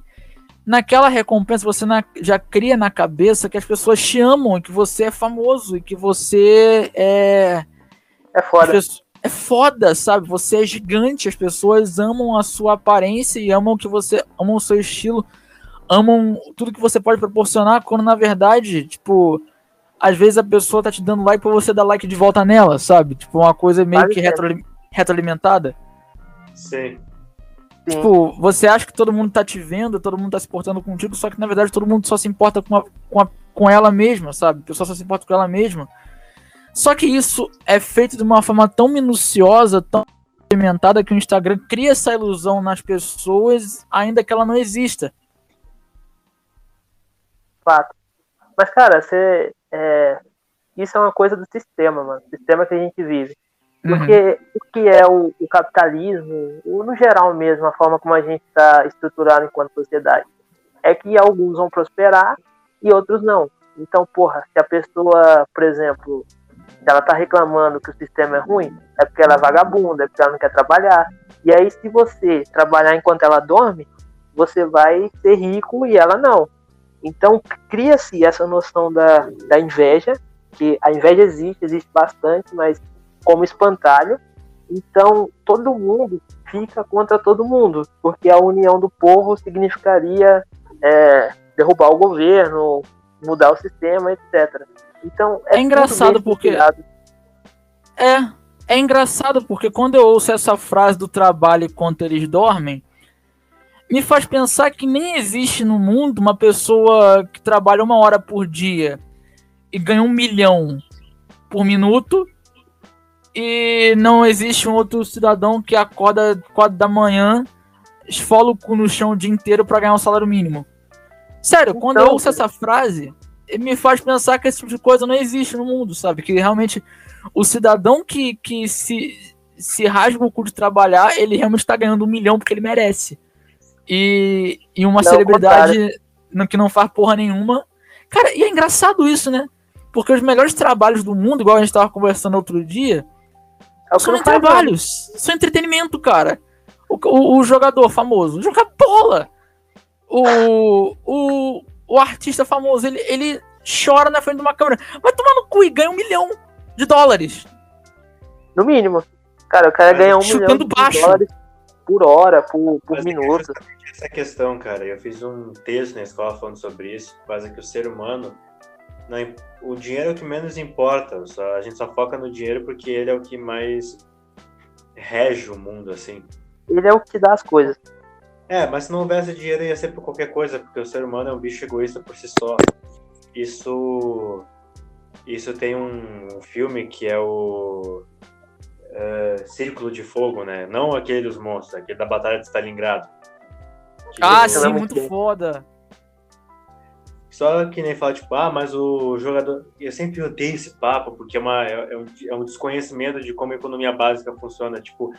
Naquela recompensa você na, já cria na cabeça que as pessoas te amam, que você é famoso e que você é. É foda. Pessoas, é foda, sabe? Você é gigante, as pessoas amam a sua aparência e amam que você amam o seu estilo, amam tudo que você pode proporcionar, quando na verdade, tipo, às vezes a pessoa tá te dando like pra você dar like de volta nela, sabe? Tipo, uma coisa meio vale que retro, retroalimentada. Sim. Tipo, você acha que todo mundo tá te vendo, todo mundo tá se portando contigo, só que na verdade todo mundo só se importa com, a, com, a, com ela mesma, sabe? A pessoa só se importa com ela mesma. Só que isso é feito de uma forma tão minuciosa, tão experimentada, que o Instagram cria essa ilusão nas pessoas, ainda que ela não exista. Fato. Mas, cara, você. É... Isso é uma coisa do sistema, mano. Sistema que a gente vive. Uhum. Porque uhum. o que é o, o, capitalismo, ou no geral mesmo, a forma como a gente está estruturado enquanto sociedade, é que alguns vão prosperar e outros não. Então, porra, se a pessoa, por exemplo, ela tá reclamando que o sistema é ruim, é porque ela é vagabunda, é porque ela não quer trabalhar. E aí, se você trabalhar enquanto ela dorme, você vai ser rico e ela não. Então, cria-se essa noção da, da inveja, que a inveja existe, existe bastante, mas como espantalho. Então, todo mundo fica contra todo mundo, porque a união do povo significaria é, derrubar o governo, mudar o sistema, etc. Então é, é engraçado porque é é engraçado porque quando eu ouço essa frase do trabalho enquanto eles dormem, me faz pensar que nem existe no mundo uma pessoa que trabalha uma hora por dia e ganha um milhão por minuto e não existe um outro cidadão que acorda 4 da manhã, esfola o cu no chão o dia inteiro para ganhar um salário mínimo. Sério, quando eu então, ouço essa frase, me faz pensar que esse tipo de coisa não existe no mundo, sabe? Que realmente o cidadão que, que se, se rasga o cu de trabalhar, ele realmente está ganhando um milhão porque ele merece. E, e uma não, celebridade não, que não faz porra nenhuma. Cara, e é engraçado isso, né? Porque os melhores trabalhos do mundo, igual a gente estava conversando outro dia, é são trabalhos, são entretenimento, cara. O, o, o, jogador famoso joga bola. O, o, o artista famoso, ele, ele chora na frente de uma câmera. Vai tomar no cu e ganha um milhão de dólares. No mínimo. Cara, o cara ganha um milhão de baixo. dólares por hora, por, por minuto. Essa questão, cara, eu fiz um texto na escola falando sobre isso, quase que o ser humano, não, o dinheiro é o que menos importa, só, a gente só foca no dinheiro porque ele é o que mais rege o mundo, assim. Ele é o que dá as coisas. É, mas se não houvesse dinheiro ia ser por qualquer coisa, porque o ser humano é um bicho egoísta por si só. Isso, isso tem um filme que é o uh, Círculo de Fogo, né? Não aquele dos monstros, aquele da Batalha de Stalingrado. Ah, sim, muito foda. Só que nem fala, tipo, ah, mas o jogador. Eu sempre odeio esse papo, porque é, uma, é, é, um, é um desconhecimento de como a economia básica funciona. Tipo,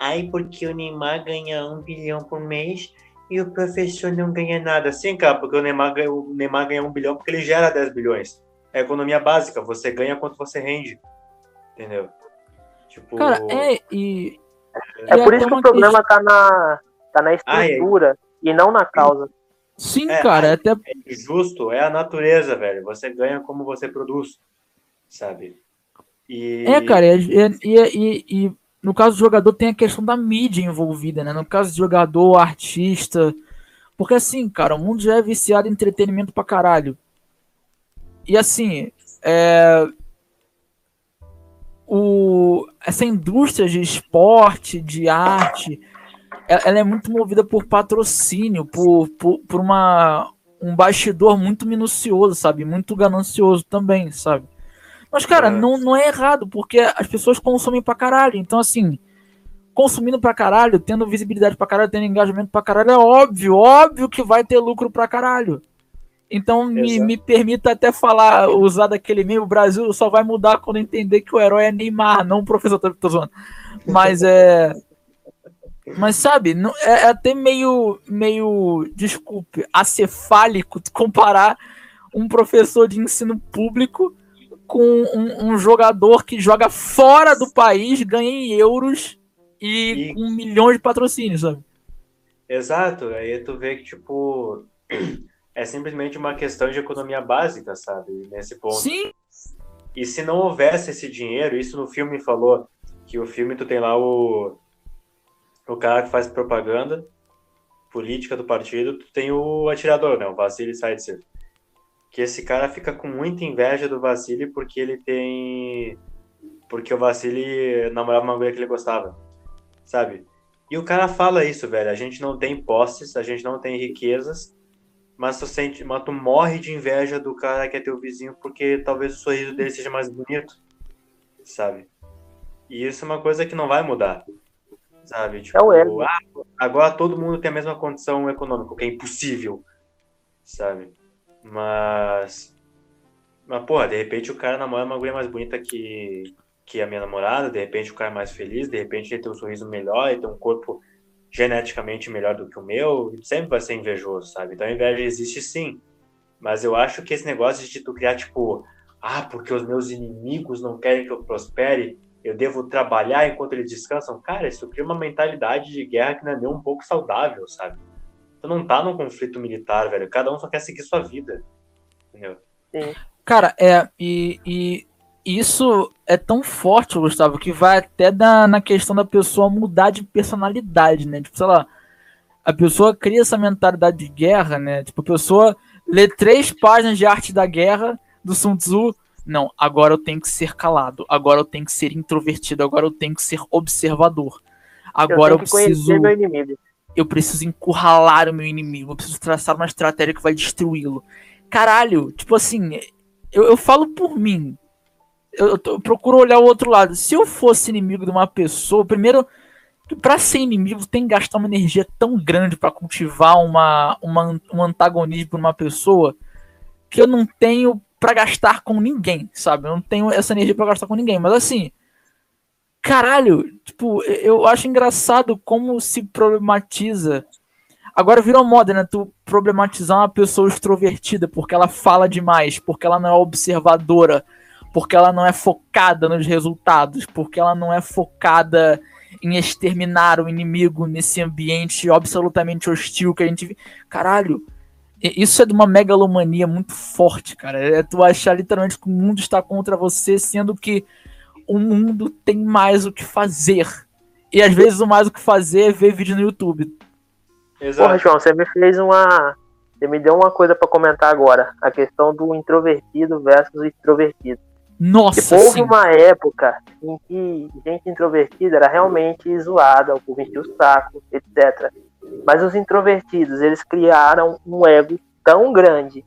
ai, porque o Neymar ganha um bilhão por mês e o professor não ganha nada. Sim, cara, porque o Neymar, ganha, o Neymar ganha um bilhão porque ele gera 10 bilhões. É economia básica, você ganha quanto você rende. Entendeu? Tipo. Cara, é, e. É, é por isso que o problema questão... tá na, tá na estrutura ah, é. e não na causa. Sim, é, cara, é até. É justo, é a natureza, velho. Você ganha como você produz, sabe? E... É, cara, e, e, e, no caso do jogador tem a questão da mídia envolvida, né? No caso do jogador, artista. Porque assim, cara, o mundo já é viciado em entretenimento pra caralho. E assim, é, o, essa indústria de esporte, de arte, ela é muito movida por patrocínio, por, por, por uma, um bastidor muito minucioso, sabe? Muito ganancioso também, sabe? Mas, cara, é. Não, não é errado, porque as pessoas consomem pra caralho. Então, assim, consumindo pra caralho, tendo visibilidade pra caralho, tendo engajamento pra caralho, é óbvio, óbvio que vai ter lucro pra caralho. Então me, me permita até falar, usar daquele meme, o Brasil só vai mudar quando entender que o herói é Neymar, não o professor, tô, tô zoando. Mas é. Mas sabe, não, é, é até meio, meio, desculpe, acefálico comparar um professor de ensino público com um, um, jogador que joga fora do país, ganha em euros e, e... com milhões de patrocínios, sabe? Exato, aí tu vê que, tipo, é simplesmente uma questão de economia básica, sabe? Nesse ponto. Sim. E se não houvesse esse dinheiro, isso no filme falou que o filme tu tem lá o o cara que faz propaganda política do partido, tu tem o atirador, né, o Vassili Saitsev. Que esse cara fica com muita inveja do Vassili porque ele tem porque o Vassili namorava uma mulher que ele gostava, sabe? E o cara fala isso, velho, a gente não tem posses, a gente não tem riquezas, mas tu sente, mas tu morre de inveja do cara que é teu vizinho porque talvez o sorriso dele seja mais bonito, sabe? E isso é uma coisa que não vai mudar, sabe? Tipo, é o ego. Ah, agora todo mundo tem a mesma condição econômica, o que é impossível, sabe? Mas, mas porra, de repente o cara namora uma mulher mais bonita que que a minha namorada, de repente o cara é mais feliz, de repente ele tem um sorriso melhor, ele tem um corpo geneticamente melhor do que o meu, sempre vai ser invejoso, sabe? Então a inveja existe sim. Mas eu acho que esse negócio de tu criar, tipo, ah, porque os meus inimigos não querem que eu prospere, eu devo trabalhar enquanto eles descansam. Cara, isso cria uma mentalidade de guerra que não é nem um pouco saudável, sabe? Tu não tá num conflito militar, velho. Cada um só quer seguir sua vida. Entendeu? Sim. Cara, é, e, e isso é tão forte, Gustavo, que vai até da, na questão da pessoa mudar de personalidade, né? Tipo, sei lá, a pessoa cria essa mentalidade de guerra, né? Tipo, a pessoa lê três páginas de arte da guerra do Sun Tzu. Não, agora eu tenho que ser calado, agora eu tenho que ser introvertido, agora eu tenho que ser observador. Agora eu, eu preciso. Eu preciso encurralar o meu inimigo, eu preciso traçar uma estratégia que vai destruí-lo. Caralho, tipo assim, eu, eu falo por mim, eu, eu, eu, procuro olhar o outro lado. Se eu fosse inimigo de uma pessoa, primeiro, para ser inimigo tem que gastar uma energia tão grande para cultivar uma, uma, um antagonismo por uma pessoa que eu não tenho para gastar com ninguém, sabe? Eu não tenho essa energia para gastar com ninguém, mas assim, caralho, tipo, eu acho engraçado como se problematiza. Agora virou moda, né? Tu problematizar uma pessoa extrovertida porque ela fala demais, porque ela não é observadora, porque ela não é focada nos resultados, porque ela não é focada em exterminar o inimigo nesse ambiente absolutamente hostil que a gente. Caralho, isso é de uma megalomania muito forte, cara. É tu achar literalmente que o mundo está contra você, sendo que o mundo tem mais o que fazer. E às vezes o mais o que fazer é ver vídeo no YouTube. Exato. Porra, João, você me fez uma. Você me deu uma coisa para comentar agora. A questão do introvertido versus extrovertido. Nossa, tipo, houve uma época em que gente introvertida era realmente zoada, o povo enchia o saco, etc. Mas os introvertidos, eles criaram um ego tão grande,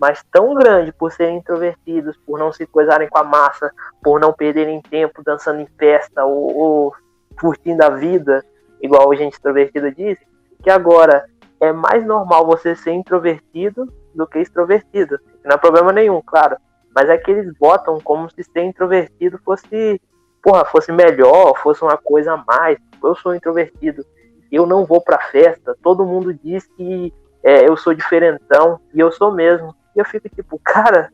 mas tão grande por serem introvertidos, por não se coisarem com a massa, por não perderem tempo dançando em festa ou, ou curtindo a vida, igual a gente extrovertido diz, que agora é mais normal você ser introvertido do que extrovertido. Não é problema nenhum, claro. Mas é que eles botam como se ser introvertido fosse, porra, fosse melhor, fosse uma coisa a mais. Eu sou introvertido eu não vou pra festa, todo mundo diz que é, eu sou diferentão, e eu sou mesmo. E eu fico tipo, cara,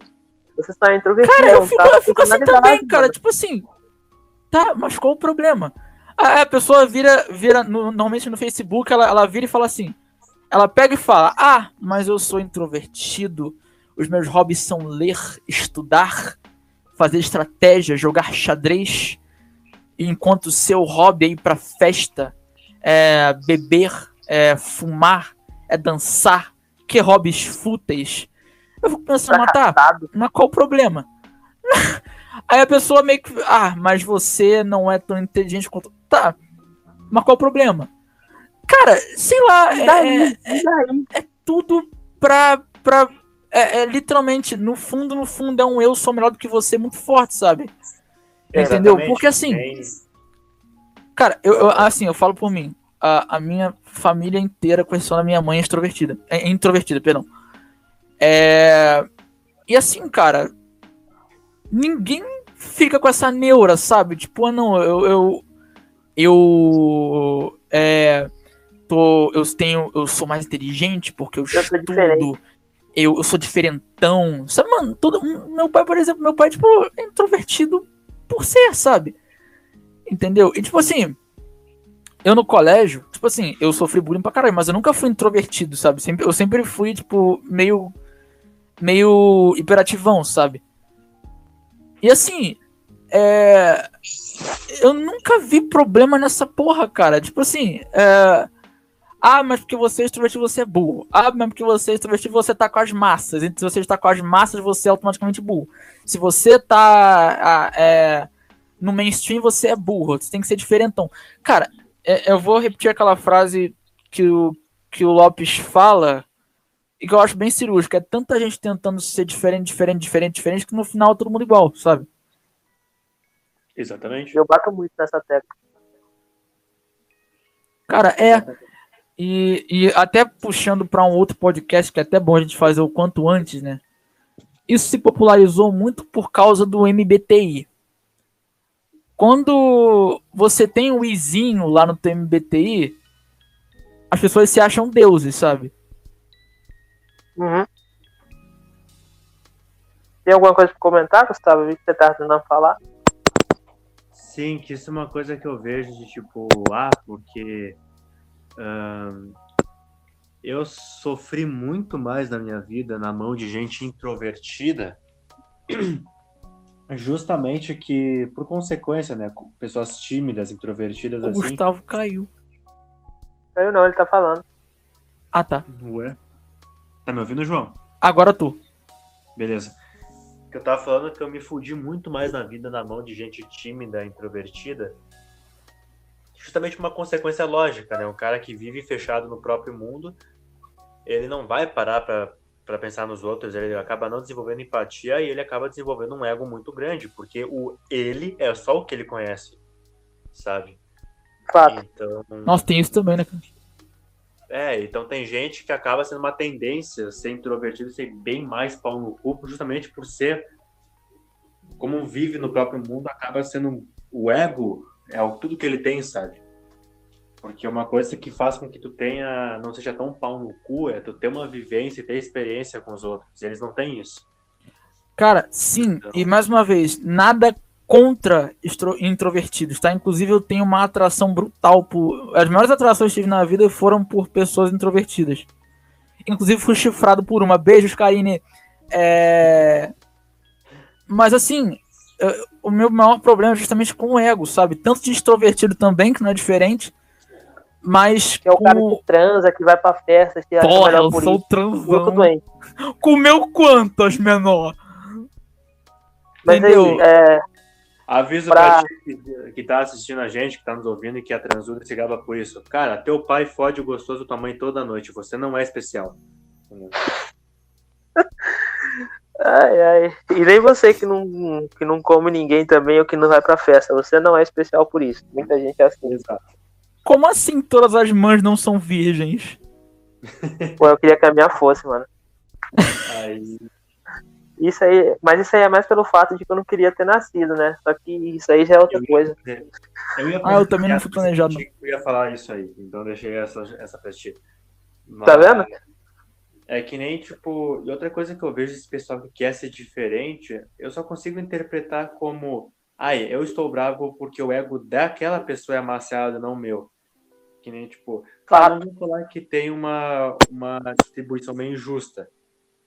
você está introvertido. Cara, eu fico, tá eu fico assim também, cara, tipo assim, tá, mas qual o problema? A, a pessoa vira, vira no, normalmente no Facebook, ela, ela vira e fala assim, ela pega e fala, ah, mas eu sou introvertido, os meus hobbies são ler, estudar, fazer estratégia, jogar xadrez, enquanto o seu hobby é ir pra festa é beber, é fumar, é dançar, que hobbies fúteis. Eu fico pensando, mas tá, mas qual o problema? Aí a pessoa meio que. Ah, mas você não é tão inteligente quanto. Tá, mas qual o problema? Cara, sei lá, é, daí, é, daí. é, tudo pra. pra é, é, literalmente, no fundo, no fundo, é um eu sou melhor do que você muito forte, sabe? Entendeu? Porque assim. Cara, eu, eu, assim, eu falo por mim. A, a minha família inteira, da minha mãe, é extrovertida. É, introvertida, perdão. É... E assim, cara, ninguém fica com essa neura, sabe? Tipo, ah, não, eu. Eu. Eu. É, tô, eu tenho. Eu sou mais inteligente porque eu, eu estudo. Eu, eu sou diferentão. Sabe, mano, todo. Meu pai, por exemplo, meu pai, tipo, é introvertido por ser, sabe? Entendeu? E tipo assim, eu no colégio, tipo assim, eu sofri bullying pra caralho, mas eu nunca fui introvertido, sabe? Sempre, eu sempre fui, tipo, meio. Meio hiperativão, sabe? E assim, é. Eu nunca vi problema nessa porra, cara. Tipo assim, é. Ah, mas porque você é extrovertido, você é burro. Ah, mas porque você é extrovertido, você tá com as massas. E se você está com as massas, você é automaticamente burro. Se você tá. É no mainstream você é burro, você tem que ser diferentão. Cara, é, eu vou repetir aquela frase que o, que o Lopes fala e que eu acho bem cirúrgica. É tanta gente tentando ser diferente, diferente, diferente, diferente, que no final é todo mundo igual, sabe? Exatamente. Eu bato muito nessa tecla. Cara, é. E, e até puxando para um outro podcast que é até bom a gente fazer o quanto antes, né? Isso se popularizou muito por causa do MBTI. Quando você tem o Izinho lá no TMBTI, as pessoas se acham deuses, sabe? Uhum. Tem alguma coisa para comentar, Gustavo? Vi que você tá tentando falar. Sim, que isso é uma coisa que eu vejo de tipo, ah, porque eu sofri muito mais na minha vida na mão de gente introvertida Justamente que, por consequência, né? Pessoas tímidas, introvertidas o assim. Gustavo caiu. Caiu não, ele tá falando. Ah, tá. Ué? Tá me ouvindo, João? Agora tu. Beleza. Que eu tava falando que eu me fudi muito mais na vida na mão de gente tímida, introvertida. Justamente uma consequência lógica, né? Um cara que vive fechado no próprio mundo, ele não vai parar pra para pensar nos outros, ele acaba não desenvolvendo empatia e ele acaba desenvolvendo um ego muito grande, porque o ele é só o que ele conhece, sabe? Fato. Então, Nossa, tem isso também, né? É, então tem gente que acaba sendo uma tendência ser introvertido, ser bem mais pau no cu, justamente por ser como vive no próprio mundo, acaba sendo o ego é o tudo que ele tem, sabe? Porque uma coisa que faz com que tu tenha, não seja tão pau no cu, é tu ter uma vivência e ter experiência com os outros. E eles não têm isso. Cara, sim, então... e mais uma vez, nada contra introvertidos, tá? Inclusive eu tenho uma atração brutal por. As maiores atrações que tive na vida foram por pessoas introvertidas. Inclusive fui chifrado por uma. Beijos, Karine. É... Mas assim, o meu maior problema é justamente com o ego, sabe? Tanto de extrovertido também, que não é diferente. Mas. Que é o com... cara que transa, que vai pra festa, que Porra, eu sou isso. transão. Comeu quantas, menor? Mas Entendeu? aí, é. Aviso pra, pra ti que, que tá assistindo a gente, que tá nos ouvindo e que a transuda se grava por isso. Cara, teu pai fode o gostoso tua mãe toda noite. Você não é especial. Ai, ai. E nem você que não, que não come ninguém também ou que não vai pra festa. Você não é especial por isso. Muita gente é assim. Exato. Como assim todas as mães não são virgens? Pô, eu queria que a minha fosse, mano. Aí. Isso aí, mas isso aí é mais pelo fato de que eu não queria ter nascido, né? Só que isso aí já é outra eu coisa. Eu ah, eu também não fui planejado. Eu ia falar isso aí, então deixei essa, essa pra ti. Mas... Tá vendo? É que nem, tipo, e outra coisa que eu vejo esse pessoal que quer ser diferente, eu só consigo interpretar como, ai, eu estou bravo porque o ego daquela pessoa é amaciado, não o meu. Que nem, tipo, claro, vamos falar que tem uma, uma distribuição meio injusta,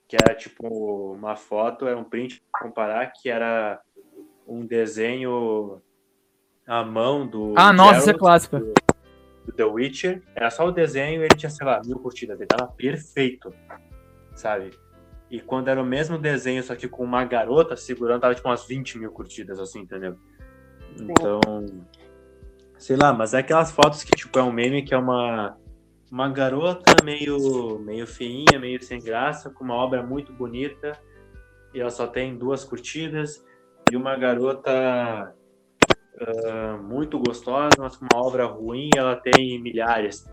que era, tipo, uma foto, era um print, comparar, que era um desenho à mão do... Ah, nossa, isso é clássico. Do, The Witcher, era só o desenho e ele tinha, sei lá, mil curtidas. Ele tava perfeito, sabe? E quando era o mesmo desenho, só que com uma garota segurando, tava tipo umas 20 mil curtidas, assim, entendeu? Então, sei lá, mas é aquelas fotos que, tipo, é um meme que é uma, uma garota meio, meio feinha, meio sem graça, com uma obra muito bonita, e ela só tem duas curtidas, e uma garota uh, muito gostosa, mas com uma obra ruim ela tem milhares.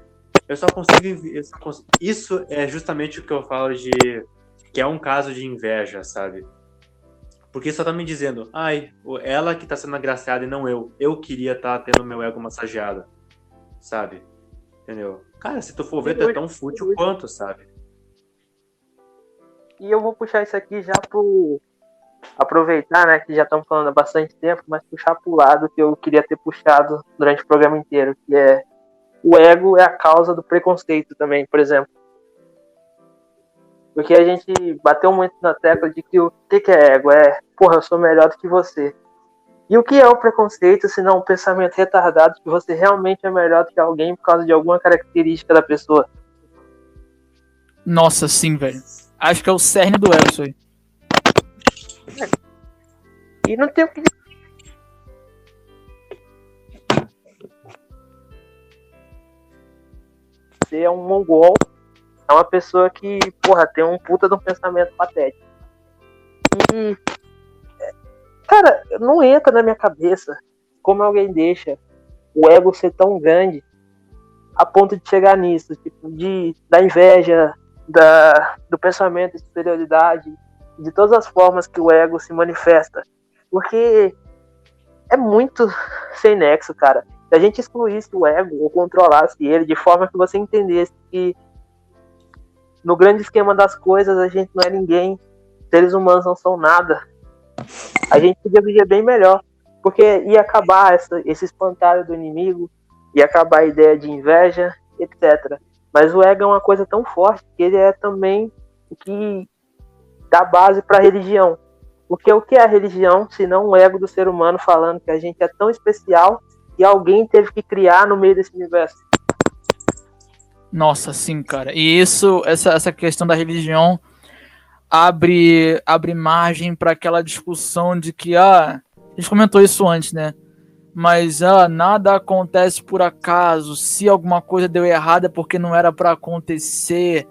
Eu só consigo, eu só Isso é justamente o que eu falo de. que é um caso de inveja, sabe? Porque só tá me dizendo, ai, ela que tá sendo agraciada e não eu. Eu queria estar tá tendo meu ego massageado, sabe? Entendeu? Cara, se tu for ver, tu é tão fútil quanto, sabe? E eu vou puxar isso aqui já pro, aproveitar, né, que já estamos falando há bastante tempo, mas puxar para o lado que eu queria ter puxado durante o programa inteiro, que é o ego é a causa do preconceito também, por exemplo. Porque a gente bateu muito na tecla de que o que, que é ego? É, porra, eu sou melhor do que você. E o que é o preconceito se não um pensamento retardado que você realmente é melhor do que alguém por causa de alguma característica da pessoa? Nossa, sim, velho. Acho que é o cerne do ego isso aí. E não tem o que. Você é um mongol, é uma pessoa que, porra, tem um puta de um pensamento patético. E. Cara, não entra na minha cabeça como alguém deixa o ego ser tão grande a ponto de chegar nisso, tipo, de, da inveja, da, do pensamento de superioridade, de todas as formas que o ego se manifesta. Porque é muito sem nexo, cara. Se a gente excluísse o ego ou controlasse ele de forma que você entendesse que no grande esquema das coisas a gente não é ninguém, seres humanos não são nada, a gente podia viver bem melhor. Porque ia acabar essa, esse espantalho do inimigo, ia acabar a ideia de inveja, etc. Mas o ego é uma coisa tão forte que ele é também o que dá base para a religião. Porque o que é a religião, se não o ego do ser humano falando que a gente é tão especial e alguém teve que criar no meio desse universo? Nossa, sim, cara. E isso, essa, essa questão da religião abre, abre margem para aquela discussão de que, ah, a gente comentou isso antes, né? Mas ah, nada acontece por acaso. Se alguma coisa deu errado é porque não era para acontecer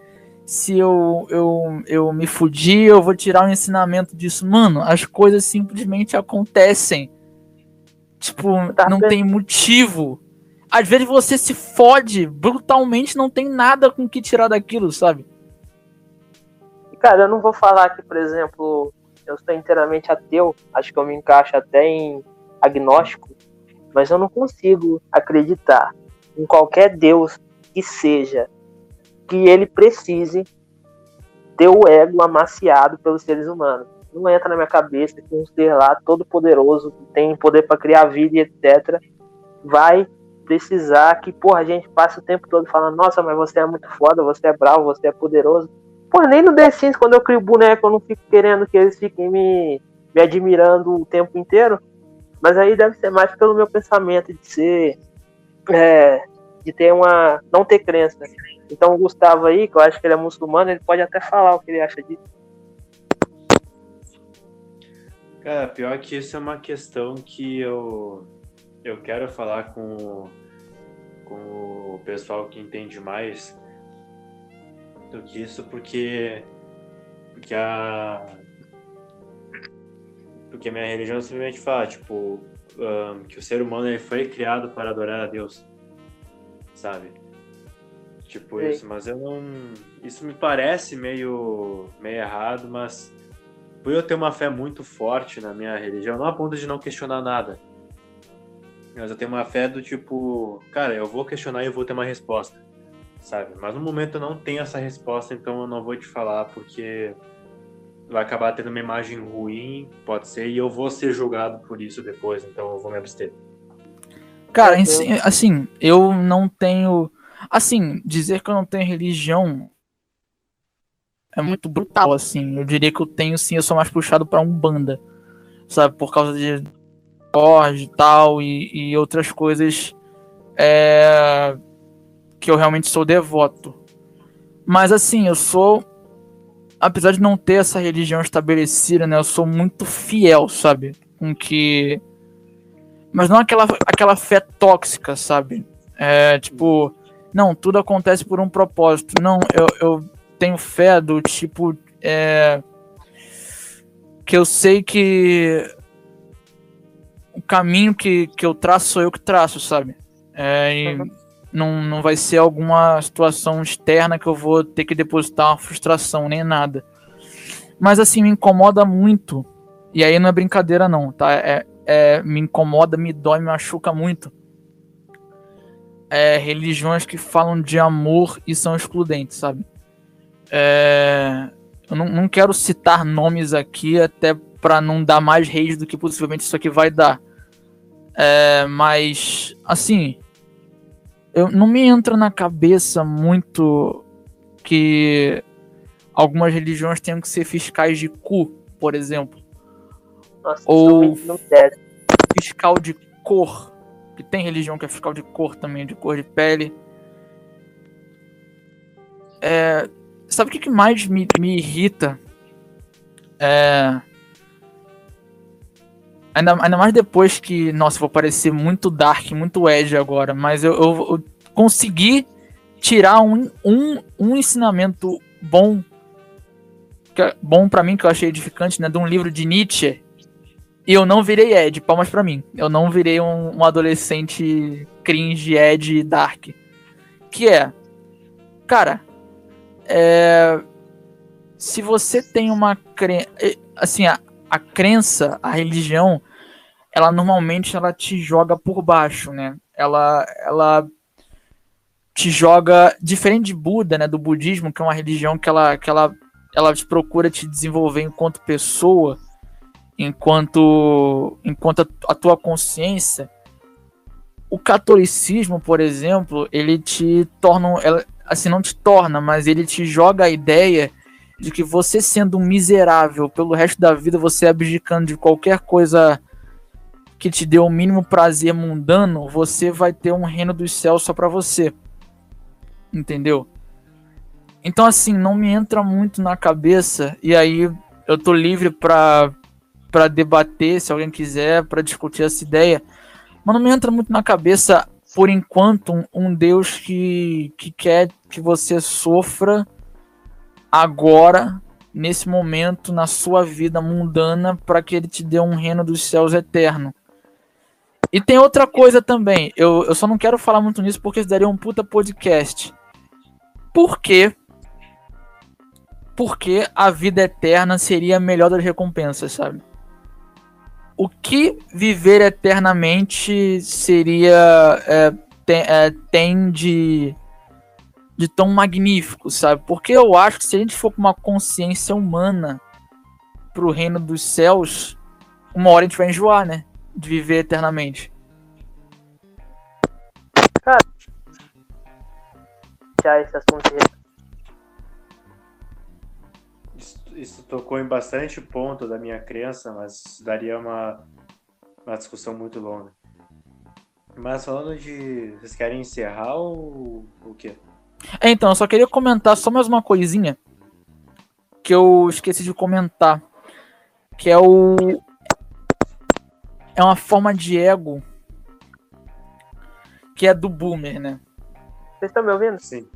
se eu, eu, eu me fudi, eu vou tirar o um ensinamento disso. Mano, as coisas simplesmente acontecem. Tipo, tá não tem motivo. às vezes você se fode brutalmente, não tem nada com que tirar daquilo, sabe? Cara, eu não vou falar que, por exemplo, eu sou inteiramente ateu, acho que eu me encaixo até em agnóstico, mas eu não consigo acreditar em qualquer Deus que seja que ele precise ter o ego amaciado pelos seres humanos. Não entra na minha cabeça que um ser lá todo poderoso, que tem poder para criar vida e etc, vai precisar que, porra, a gente passe o tempo todo falando, nossa, mas você é muito foda, você é bravo, você é poderoso. Porra, nem no The Sims, quando eu crio boneco, eu não fico querendo que eles fiquem me, me admirando o tempo inteiro. Mas aí deve ser mais pelo meu pensamento de ser. É, de ter uma. não ter crença. Então o Gustavo aí, que eu acho que ele é muçulmano, ele pode até falar o que ele acha disso. Cara, pior que isso é uma questão que eu, eu quero falar com, com o pessoal que entende mais do que isso, porque, porque a. Porque a minha religião simplesmente fala, tipo, um, que o ser humano ele foi criado para adorar a Deus, sabe? Tipo Sim. isso, mas eu não. Isso me parece meio, meio errado, mas por eu ter uma fé muito forte na minha religião, não a ponto de não questionar nada. Mas eu tenho uma fé do tipo, cara, eu vou questionar e eu vou ter uma resposta, sabe? Mas no momento eu não tenho essa resposta, então eu não vou te falar porque vai acabar tendo uma imagem ruim, pode ser, e eu vou ser julgado por isso depois, então eu vou me abster. Cara, assim, eu não tenho. Assim, dizer que eu não tenho religião é muito brutal, assim. Eu diria que eu tenho, sim, eu sou mais puxado pra Umbanda, sabe? Por causa de Jorge e tal, e, e outras coisas é, que eu realmente sou devoto. Mas, assim, eu sou. Apesar de não ter essa religião estabelecida, né? Eu sou muito fiel, sabe? Com que. Mas não aquela, aquela fé tóxica, sabe? É, tipo, não, tudo acontece por um propósito. Não, eu, eu tenho fé do tipo. É, que eu sei que o caminho que, que eu traço sou eu que traço, sabe? É, e uhum. Não, não vai ser alguma situação externa que eu vou ter que depositar uma frustração, nem nada. Mas assim, me incomoda muito. E aí não é brincadeira, não, tá? É, é, me incomoda, me dói, me machuca muito. É, religiões que falam de amor e são excludentes, sabe? É, eu não, não, quero citar nomes aqui, até para não dar mais rage do que possivelmente isso aqui vai dar. É, mas, assim, eu, não me entra na cabeça muito que algumas religiões tenham que ser fiscais de cu, por exemplo. Nossa, Ou não fiscal de cor. Que tem religião que é fiscal de cor também, de cor de pele. É, Sabe o que, que mais me, me irrita? É. Ainda, ainda mais depois que. Nossa, vou parecer muito dark, muito edge agora, mas eu, eu, eu consegui tirar um, um, um ensinamento bom. Que é bom para mim, que eu achei edificante, né? De um livro de Nietzsche. E eu não virei Ed, palmas para mim. Eu não virei um, um adolescente cringe, Ed, dark. Que é. Cara, é, se você tem uma crença, assim, a, a crença, a religião, ela normalmente ela te joga por baixo, né? Ela, ela te joga diferente de Buda, né? Do budismo, que é uma religião que ela, que ela, ela te procura te desenvolver enquanto pessoa, enquanto, enquanto a, a tua consciência. O catolicismo, por exemplo, ele te torna, assim, não te torna, mas ele te joga a ideia de que você sendo um miserável pelo resto da vida, você abdicando de qualquer coisa que te dê o mínimo prazer mundano, você vai ter um reino dos céus só para você. Entendeu? Então assim, não me entra muito na cabeça e aí eu tô livre para para debater, se alguém quiser, para discutir essa ideia. Mas não me entra muito na cabeça por enquanto, um, um Deus que, que quer que você sofra agora, nesse momento, na sua vida mundana, para que ele te dê um reino dos céus eterno. E tem outra coisa também. Eu, eu só não quero falar muito nisso porque isso daria um puta podcast. Por quê? Porque a vida eterna seria a melhor das recompensas, sabe? O que viver eternamente seria. É, tem, é, tem de, de tão magnífico, sabe? Porque eu acho que se a gente for com uma consciência humana pro reino dos céus, uma hora a gente vai enjoar, né? De viver eternamente. Cara, já esse assunto Isso, isso tocou em bastante ponto da minha crença, mas daria uma, uma discussão muito longa. Mas falando de. Vocês querem encerrar ou o quê? É, então, eu só queria comentar só mais uma coisinha que eu esqueci de comentar. Que é o. É uma forma de ego que é do boomer, né? Vocês estão me ouvindo? Sim.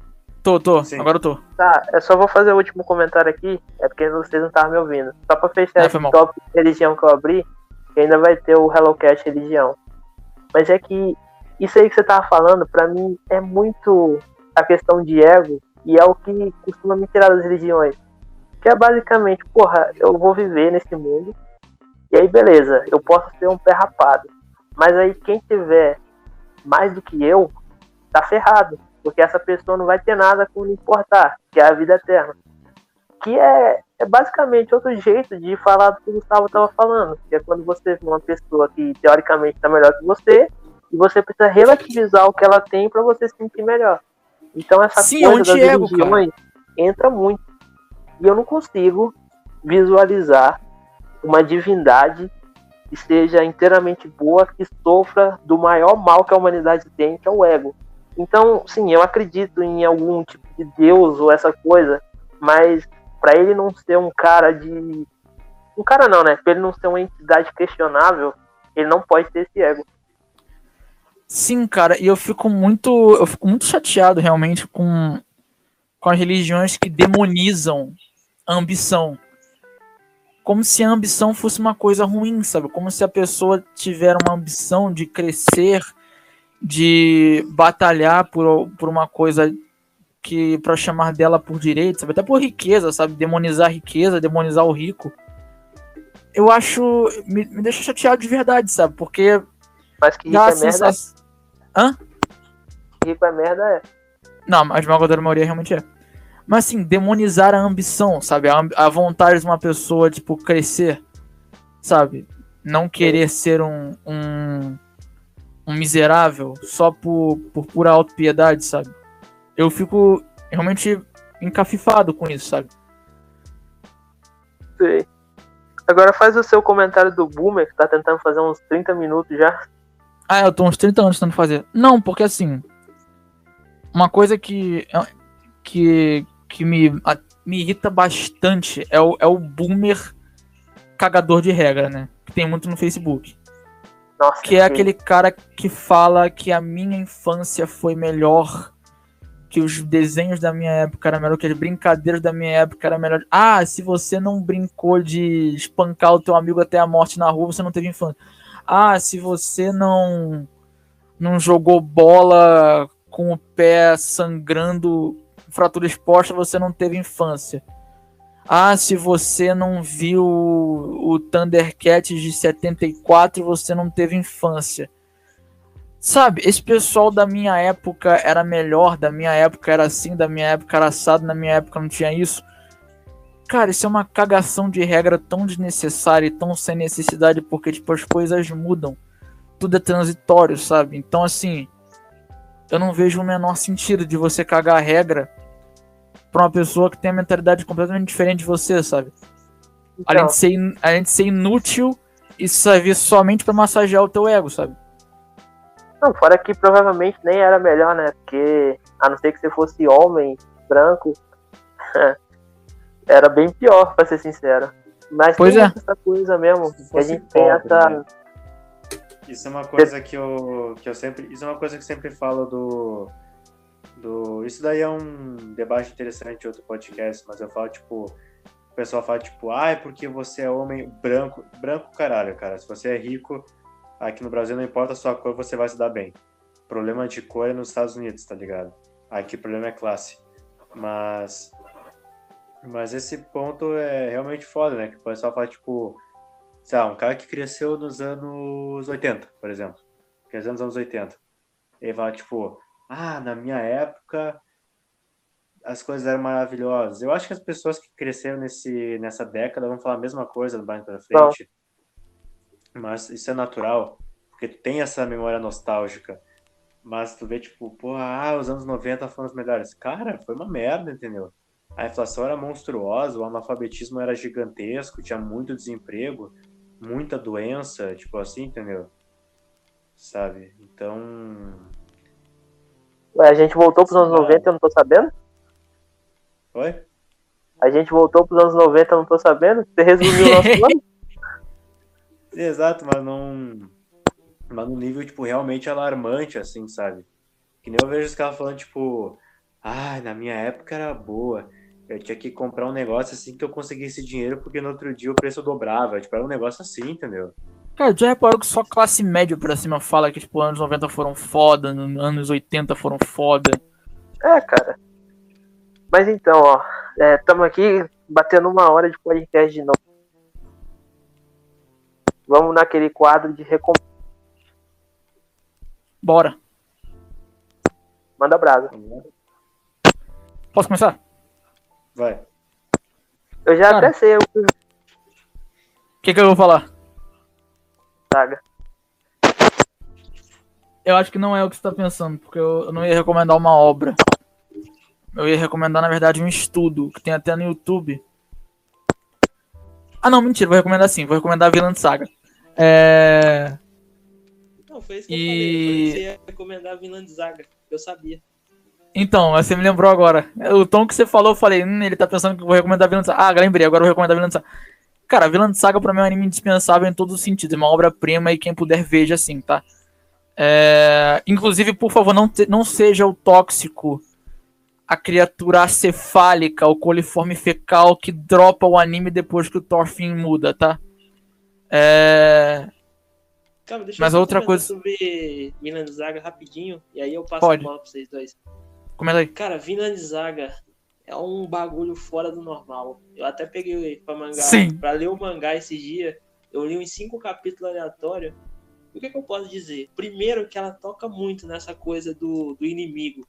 Tô, tô, Sim. agora eu tô. Tá, eu só vou fazer o último comentário aqui, é porque vocês não estavam me ouvindo. Só pra fechar É, tópico de religião que eu abri, que ainda vai ter o HelloCast religião. Mas é que isso aí que você tava falando, pra mim, é muito a questão de ego, e é o que costuma me tirar das religiões. Que é basicamente, porra, eu vou viver nesse mundo, e aí beleza, eu posso ser um pé rapado. Mas aí quem tiver mais do que eu, tá ferrado. Porque essa pessoa não vai ter nada com importar, que é a vida eterna. Que é, é basicamente outro jeito de falar do que o Gustavo estava falando. Que é quando você vê uma pessoa que teoricamente está melhor que você, e você precisa relativizar o que ela tem para você se sentir melhor. Então essa Sim, é coisa das anti-ego, religiões entra muito. E eu não consigo visualizar uma divindade que seja inteiramente boa, que sofra do maior mal que a humanidade tem, que é o ego. Então, sim, eu acredito em algum tipo de Deus ou essa coisa, mas para ele não ser um cara de. Um cara não, né? Pra ele não ser uma entidade questionável, ele não pode ter esse ego. Sim, cara, e eu fico muito. Eu fico muito chateado realmente com, com as religiões que demonizam a ambição. Como se a ambição fosse uma coisa ruim, sabe? Como se a pessoa tiver uma ambição de crescer, de batalhar por, por uma coisa que para chamar dela por direito, sabe? Até por riqueza, sabe? Demonizar a riqueza, demonizar o rico. Eu acho. Me, me deixa chateado de verdade, sabe? Porque Mas que dá a é sensação. Hã? rico é merda é. Não, a esmagadora maioria realmente é. Mas assim, demonizar a ambição, sabe? A, a vontade de uma pessoa, tipo, crescer, sabe? Não querer ser um, um, um miserável só por, por pura autopiedade, sabe? Eu fico realmente encafifado com isso, sabe? Sei. Agora faz o seu comentário do Boomer, que tá tentando fazer uns 30 minutos já. Ah, eu tô uns 30 anos tentando fazer. Não, porque assim. Uma coisa que. que, que me, a- me irrita bastante é o, é o boomer cagador de regra, né? Que tem muito no Facebook. Nossa, Que é aquele cara que fala que a minha infância foi melhor. Que os desenhos da minha época eram melhor, que as brincadeiras da minha época eram melhor. Ah, se você não brincou de espancar o teu amigo até a morte na rua, você não teve infância. Ah, se você não não jogou bola com o pé sangrando, fratura exposta, você não teve infância. Ah, se você não viu o Thundercats de 74, você não teve infância. Sabe, esse pessoal da minha época era melhor, da minha época era assim, da minha época era assado, na minha época não tinha isso. Cara, isso é uma cagação de regra tão desnecessária e tão sem necessidade, porque, tipo, as coisas mudam. Tudo é transitório, sabe? Então, assim, eu não vejo o menor sentido de você cagar a regra pra uma pessoa que tem a mentalidade completamente diferente de você, sabe? Além, Então, de ser, in- além de ser inútil e servir somente pra massagear o teu ego, sabe? não, fora que provavelmente nem era melhor, né? Porque, a não ser que você fosse homem, branco, era bem pior, pra ser sincero. Mas Pois tem é. essa coisa mesmo, que a gente tem pobre, essa... né? Isso é uma coisa que eu, que eu sempre. Isso é uma coisa que eu sempre falo do. do isso daí é um debate interessante em outro podcast, mas eu falo, tipo. O pessoal fala, tipo, ah, é porque você é homem branco. Branco, caralho, cara. Se você é rico, aqui no Brasil não importa a sua cor, você vai se dar bem. Problema de cor é nos Estados Unidos, tá ligado? Aqui o problema é classe. Mas. Mas esse ponto é realmente foda, né? Que o pessoal fala, tipo. Sei lá, um cara que cresceu nos anos 80, por exemplo. Cresceu nos anos 80. Ele fala, tipo, ah, na minha época as coisas eram maravilhosas. Eu acho que as pessoas que cresceram nesse, nessa década vão falar a mesma coisa no mais pra frente. Não. Mas isso é natural, porque tem essa memória nostálgica. Mas tu vê, tipo, pô, ah, os anos 90 foram os melhores. Cara, foi uma merda, entendeu? A inflação era monstruosa, o analfabetismo era gigantesco, tinha muito desemprego, muita doença, tipo assim, entendeu? Sabe? Então. Ué, a gente voltou pros anos 90 eu não tô sabendo? Oi? A gente voltou pros anos 90 eu não tô sabendo? Você resumiu o nosso plano? Exato, mas não mas num nível, tipo, realmente alarmante, assim, sabe? Que nem eu vejo os caras falando, tipo, ah, na minha época era boa. Eu tinha que comprar um negócio assim que eu conseguisse dinheiro, porque no outro dia o preço dobrava. Tipo, era um negócio assim, entendeu? Cara, já reparou que só classe média pra cima fala que, tipo, anos 90 foram foda, anos 80 foram foda. É, cara. Mas então, ó, estamos é, aqui batendo uma hora de podcast de novo. Vamos naquele quadro de recompensa Bora. Manda brasa. Posso começar? Vai. Eu já Cara, até sei. O que, que eu vou falar? Saga. Eu acho que não é o que você tá pensando, porque eu, eu não ia recomendar uma obra. Eu ia recomendar, na verdade, um estudo que tem até no YouTube. Ah, não, mentira, vou recomendar sim. Vou recomendar a Vilã de Saga. É. Não, foi isso que e... eu falei. Eu você ia recomendar Vinland Zaga. Eu sabia. Então, você me lembrou agora. O tom que você falou, eu falei, hum, ele tá pensando que eu vou recomendar Vinland Saga. Ah, lembrei, agora eu vou recomendar Vinland Saga. Cara, Vinland Saga pra mim é um anime indispensável em todos os sentidos. É uma obra-prima e quem puder veja assim, tá? É... Inclusive, por favor, não, te... não seja o tóxico, a criatura acefálica, o coliforme fecal que dropa o anime depois que o Thorfinn muda, tá? É... Calma, deixa Mas eu outra coisa sobre Vinland Zaga rapidinho, e aí eu passo Pode. a bola pra vocês dois. Comenta aí. Cara, Vinland Zaga é um bagulho fora do normal. Eu até peguei pra mangá, Sim. pra ler o mangá esse dia. Eu li uns cinco capítulos aleatórios. O que, que eu posso dizer? Primeiro que ela toca muito nessa coisa do, do inimigo.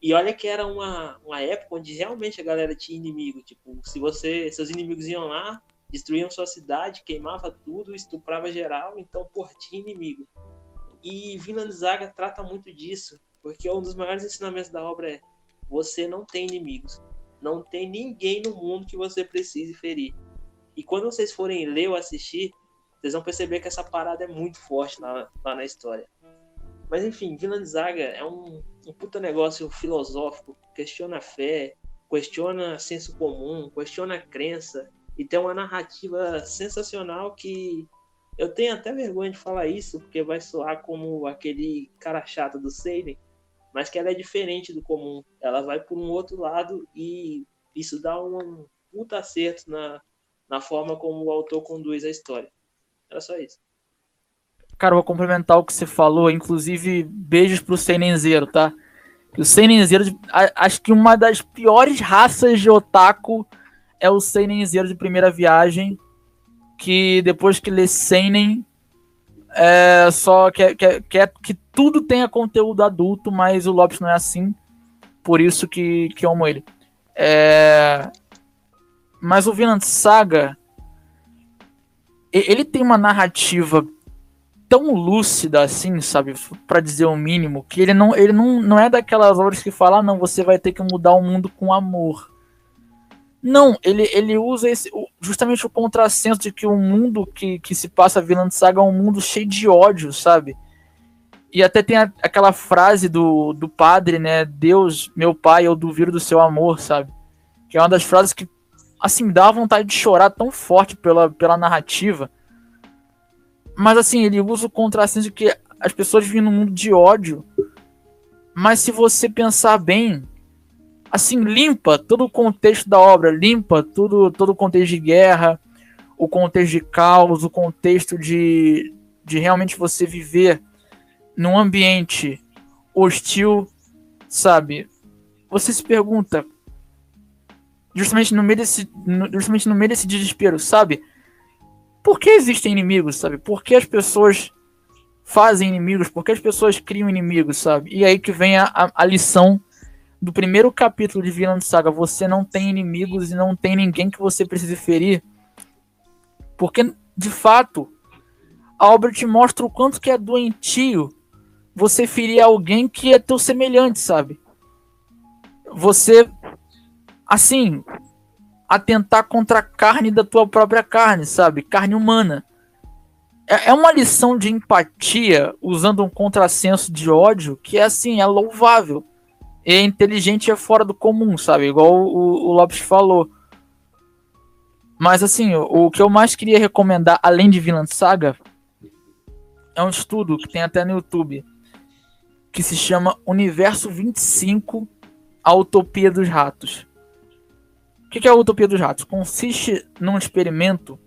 E olha que era uma, uma época onde realmente a galera tinha inimigo. Tipo, se você. Seus inimigos iam lá, destruíam sua cidade, queimava tudo, estuprava geral, então, por tinha inimigo. E Vinland Saga trata muito disso, porque um dos maiores ensinamentos da obra é você não tem inimigos. Não tem ninguém no mundo que você precise ferir. E quando vocês forem ler ou assistir, vocês vão perceber que essa parada é muito forte lá, lá na história. Mas enfim, Vinland Saga é um, um puta negócio filosófico, questiona a fé, questiona senso comum, questiona a crença, e tem uma narrativa sensacional que eu tenho até vergonha de falar isso, porque vai soar como aquele cara chato do Seinen, mas que ela é diferente do comum. Ela vai por um outro lado e isso dá um puta acerto na, na forma como o autor conduz a história. Era só isso. Cara, vou complementar o que você falou, inclusive beijos pro Seinenzeiro, tá? O Seinenzeiro, acho que uma das piores raças de otaku é o Seinenzeiro de primeira viagem, que depois que lê Seinen, é só quer, quer, quer que tudo tenha conteúdo adulto, mas o Lopes não é assim, por isso que, que amo ele. É... Mas o Vinland Saga, ele tem uma narrativa tão lúcida assim, sabe, para dizer o mínimo, que ele não, ele não, não é daquelas obras que fala, ah, não, você vai ter que mudar o mundo com amor. Não, ele, ele usa esse, justamente o contrassenso de que o mundo que, que se passa a Vinland Saga é um mundo cheio de ódio, sabe? E até tem a, aquela frase do, do padre, né? Deus, meu pai, eu duvido do seu amor, sabe? Que é uma das frases que, assim, dá vontade de chorar tão forte pela, pela narrativa. Mas, assim, ele usa o contrassenso de que as pessoas vivem num mundo de ódio. Mas se você pensar bem, assim, limpa todo o contexto da obra, limpa tudo, todo o contexto de guerra, o contexto de caos, o contexto de, de realmente você viver num ambiente hostil, sabe? Você se pergunta, justamente no meio desse, justamente no meio desse desespero, sabe? Por que existem inimigos, sabe? Por que as pessoas fazem inimigos? Por que as pessoas criam inimigos, sabe? E aí que vem a, a, a lição do primeiro capítulo de Vinland Saga. Você não tem inimigos e não tem ninguém que você precise ferir. Porque, de fato, Albert mostra o quanto que é doentio você ferir alguém que é teu semelhante, sabe? Você, assim, atentar contra a carne da tua própria carne, sabe? Carne humana. É, é uma lição de empatia usando um contrassenso de ódio que é assim, é louvável. É inteligente é fora do comum, sabe? Igual o, o Lopes falou. Mas assim, o, o, que eu mais queria recomendar, além de Vinland Saga, é um estudo que tem até no YouTube, que se chama Universo 25 A Utopia dos Ratos. O que é a Utopia dos Ratos? Consiste num experimento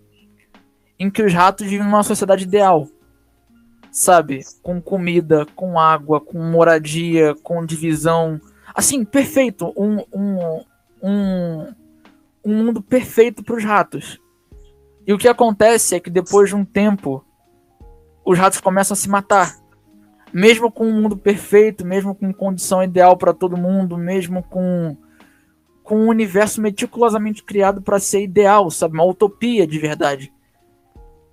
em que os ratos vivem numa sociedade ideal. Sabe? Com comida, com água, com moradia, com divisão. Assim, perfeito. Um, um, um, um mundo perfeito para os ratos. E o que acontece é que depois de um tempo, os ratos começam a se matar. Mesmo com um mundo perfeito, mesmo com condição ideal para todo mundo, mesmo com com um universo meticulosamente criado para ser ideal, sabe, uma utopia de verdade.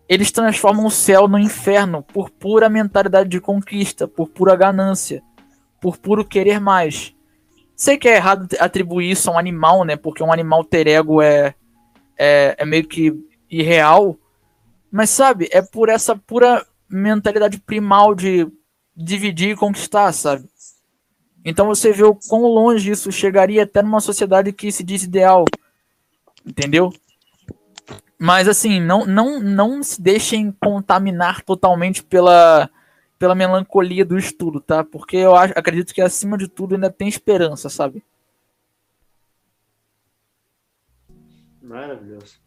Eles transformam o céu no inferno por pura mentalidade de conquista, por pura ganância, por puro querer mais. Sei que é errado atribuir isso a um animal, né? Porque um animal ter ego é, é, é meio que irreal. Mas sabe, é por essa pura mentalidade primal de dividir e conquistar, sabe? Então você vê o quão longe isso chegaria até numa sociedade que se diz ideal. Entendeu? Mas assim, não, não, não se deixem contaminar totalmente pela, pela melancolia do estudo, tá? Porque eu acho, acredito que acima de tudo ainda tem esperança, sabe? Maravilhoso.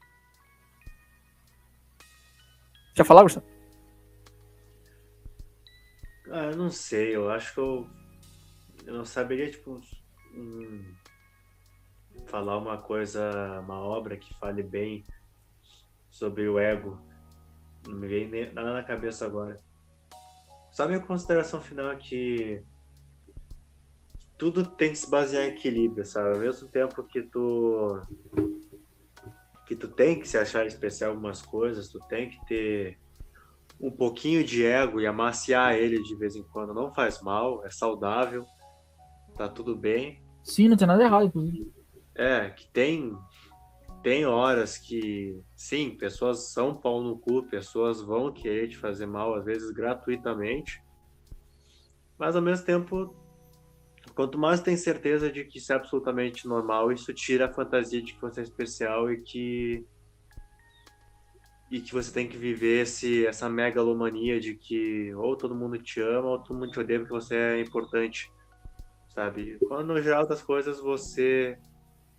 Quer falar, Gustavo? Ah, eu não sei, eu acho que eu, eu não saberia, tipo, um, falar uma coisa, uma obra que fale bem sobre o ego. Não me vem nada na cabeça agora. Só minha consideração final é que tudo tem que se basear em equilíbrio, sabe? Ao mesmo tempo que tu que tu tem que se achar especial em algumas coisas, tu tem que ter um pouquinho de ego e amaciar ele de vez em quando não faz mal, é saudável, tá tudo bem. Sim, não tem nada errado, inclusive. É, que tem tem horas que, sim, pessoas são pau no cu, pessoas vão querer te fazer mal, às vezes gratuitamente, mas ao mesmo tempo, quanto mais tem certeza de que isso é absolutamente normal, isso tira a fantasia de que você é especial e que e que você tem que viver esse, essa megalomania de que ou todo mundo te ama ou todo mundo te odeia porque você é importante, sabe? Quando no geral das coisas você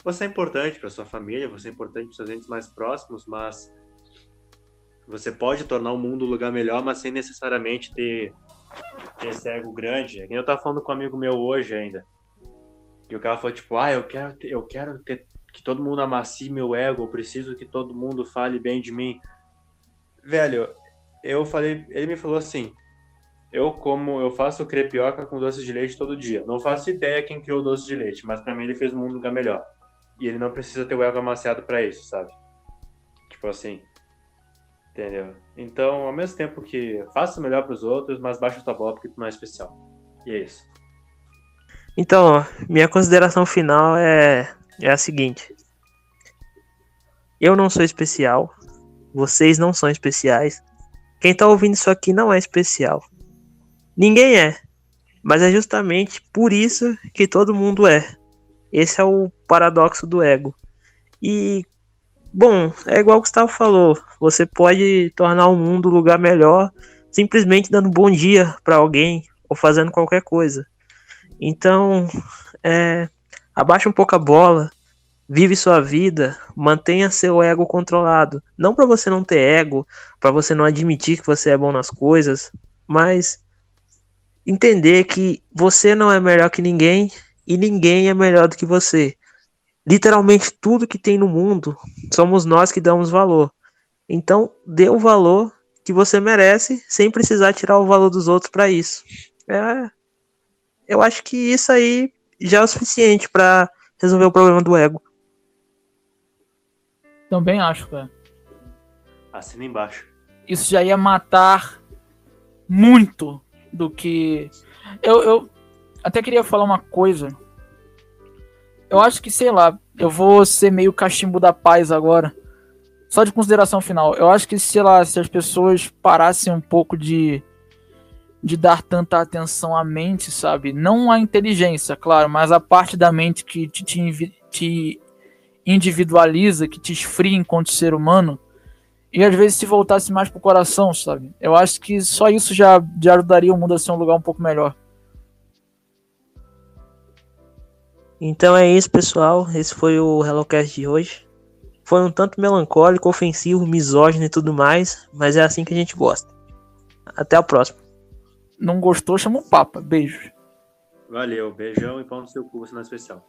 você é importante para sua família, você é importante para seus entes mais próximos, mas você pode tornar o mundo um lugar melhor, mas sem necessariamente ter, ter esse ego grande. É eu tava falando com um amigo meu hoje ainda. E o cara falou, tipo, ah, eu quero ter, eu quero ter que todo mundo amacie meu ego, eu preciso que todo mundo fale bem de mim velho, eu falei, ele me falou assim, eu como, eu faço crepioca com doce de leite todo dia. Não faço ideia quem criou o doce de leite, mas para mim ele fez o mundo lugar melhor. E ele não precisa ter o ego amaciado para isso, sabe? Tipo assim, entendeu? Então, ao mesmo tempo que faça melhor para os outros, mas baixa tua bola porque tu não é especial. E é isso. Então, minha consideração final é, é a seguinte. Eu não sou especial, vocês não são especiais. Quem tá ouvindo isso aqui não é especial. Ninguém é. Mas é justamente por isso que todo mundo é. Esse é o paradoxo do ego. E, bom, é igual o Gustavo falou: você pode tornar o mundo um lugar melhor simplesmente dando bom dia para alguém ou fazendo qualquer coisa. Então, é, abaixa um pouco a bola, vive sua vida, mantenha seu ego controlado. Não para você não ter ego, para você não admitir que você é bom nas coisas, mas entender que você não é melhor que ninguém e ninguém é melhor do que você. Literalmente tudo que tem no mundo somos nós que damos valor. Então, dê o valor que você merece sem precisar tirar o valor dos outros para isso. É, eu acho que isso aí já é o suficiente para resolver o problema do ego. Também acho, cara. Assina embaixo. Isso já ia matar muito do que. Eu, eu até queria falar uma coisa. Eu acho que, sei lá, eu vou ser meio cachimbo da paz agora. Só de consideração final. Eu acho que, sei lá, se as pessoas parassem um pouco de. de dar tanta atenção à mente, sabe? Não à inteligência, claro, mas a parte da mente que te, te, te individualiza, que te esfria enquanto ser humano, e às vezes se voltasse mais pro coração, sabe? Eu acho que só isso já, já ajudaria o mundo a ser um lugar um pouco melhor. Então é isso, pessoal. Esse foi o HelloCast de hoje. Foi um tanto melancólico, ofensivo, misógino e tudo mais, mas é assim que a gente gosta. Até a próxima. Não gostou, chama o Papa. Beijo. Valeu, beijão e pau no seu cu, sinal especial.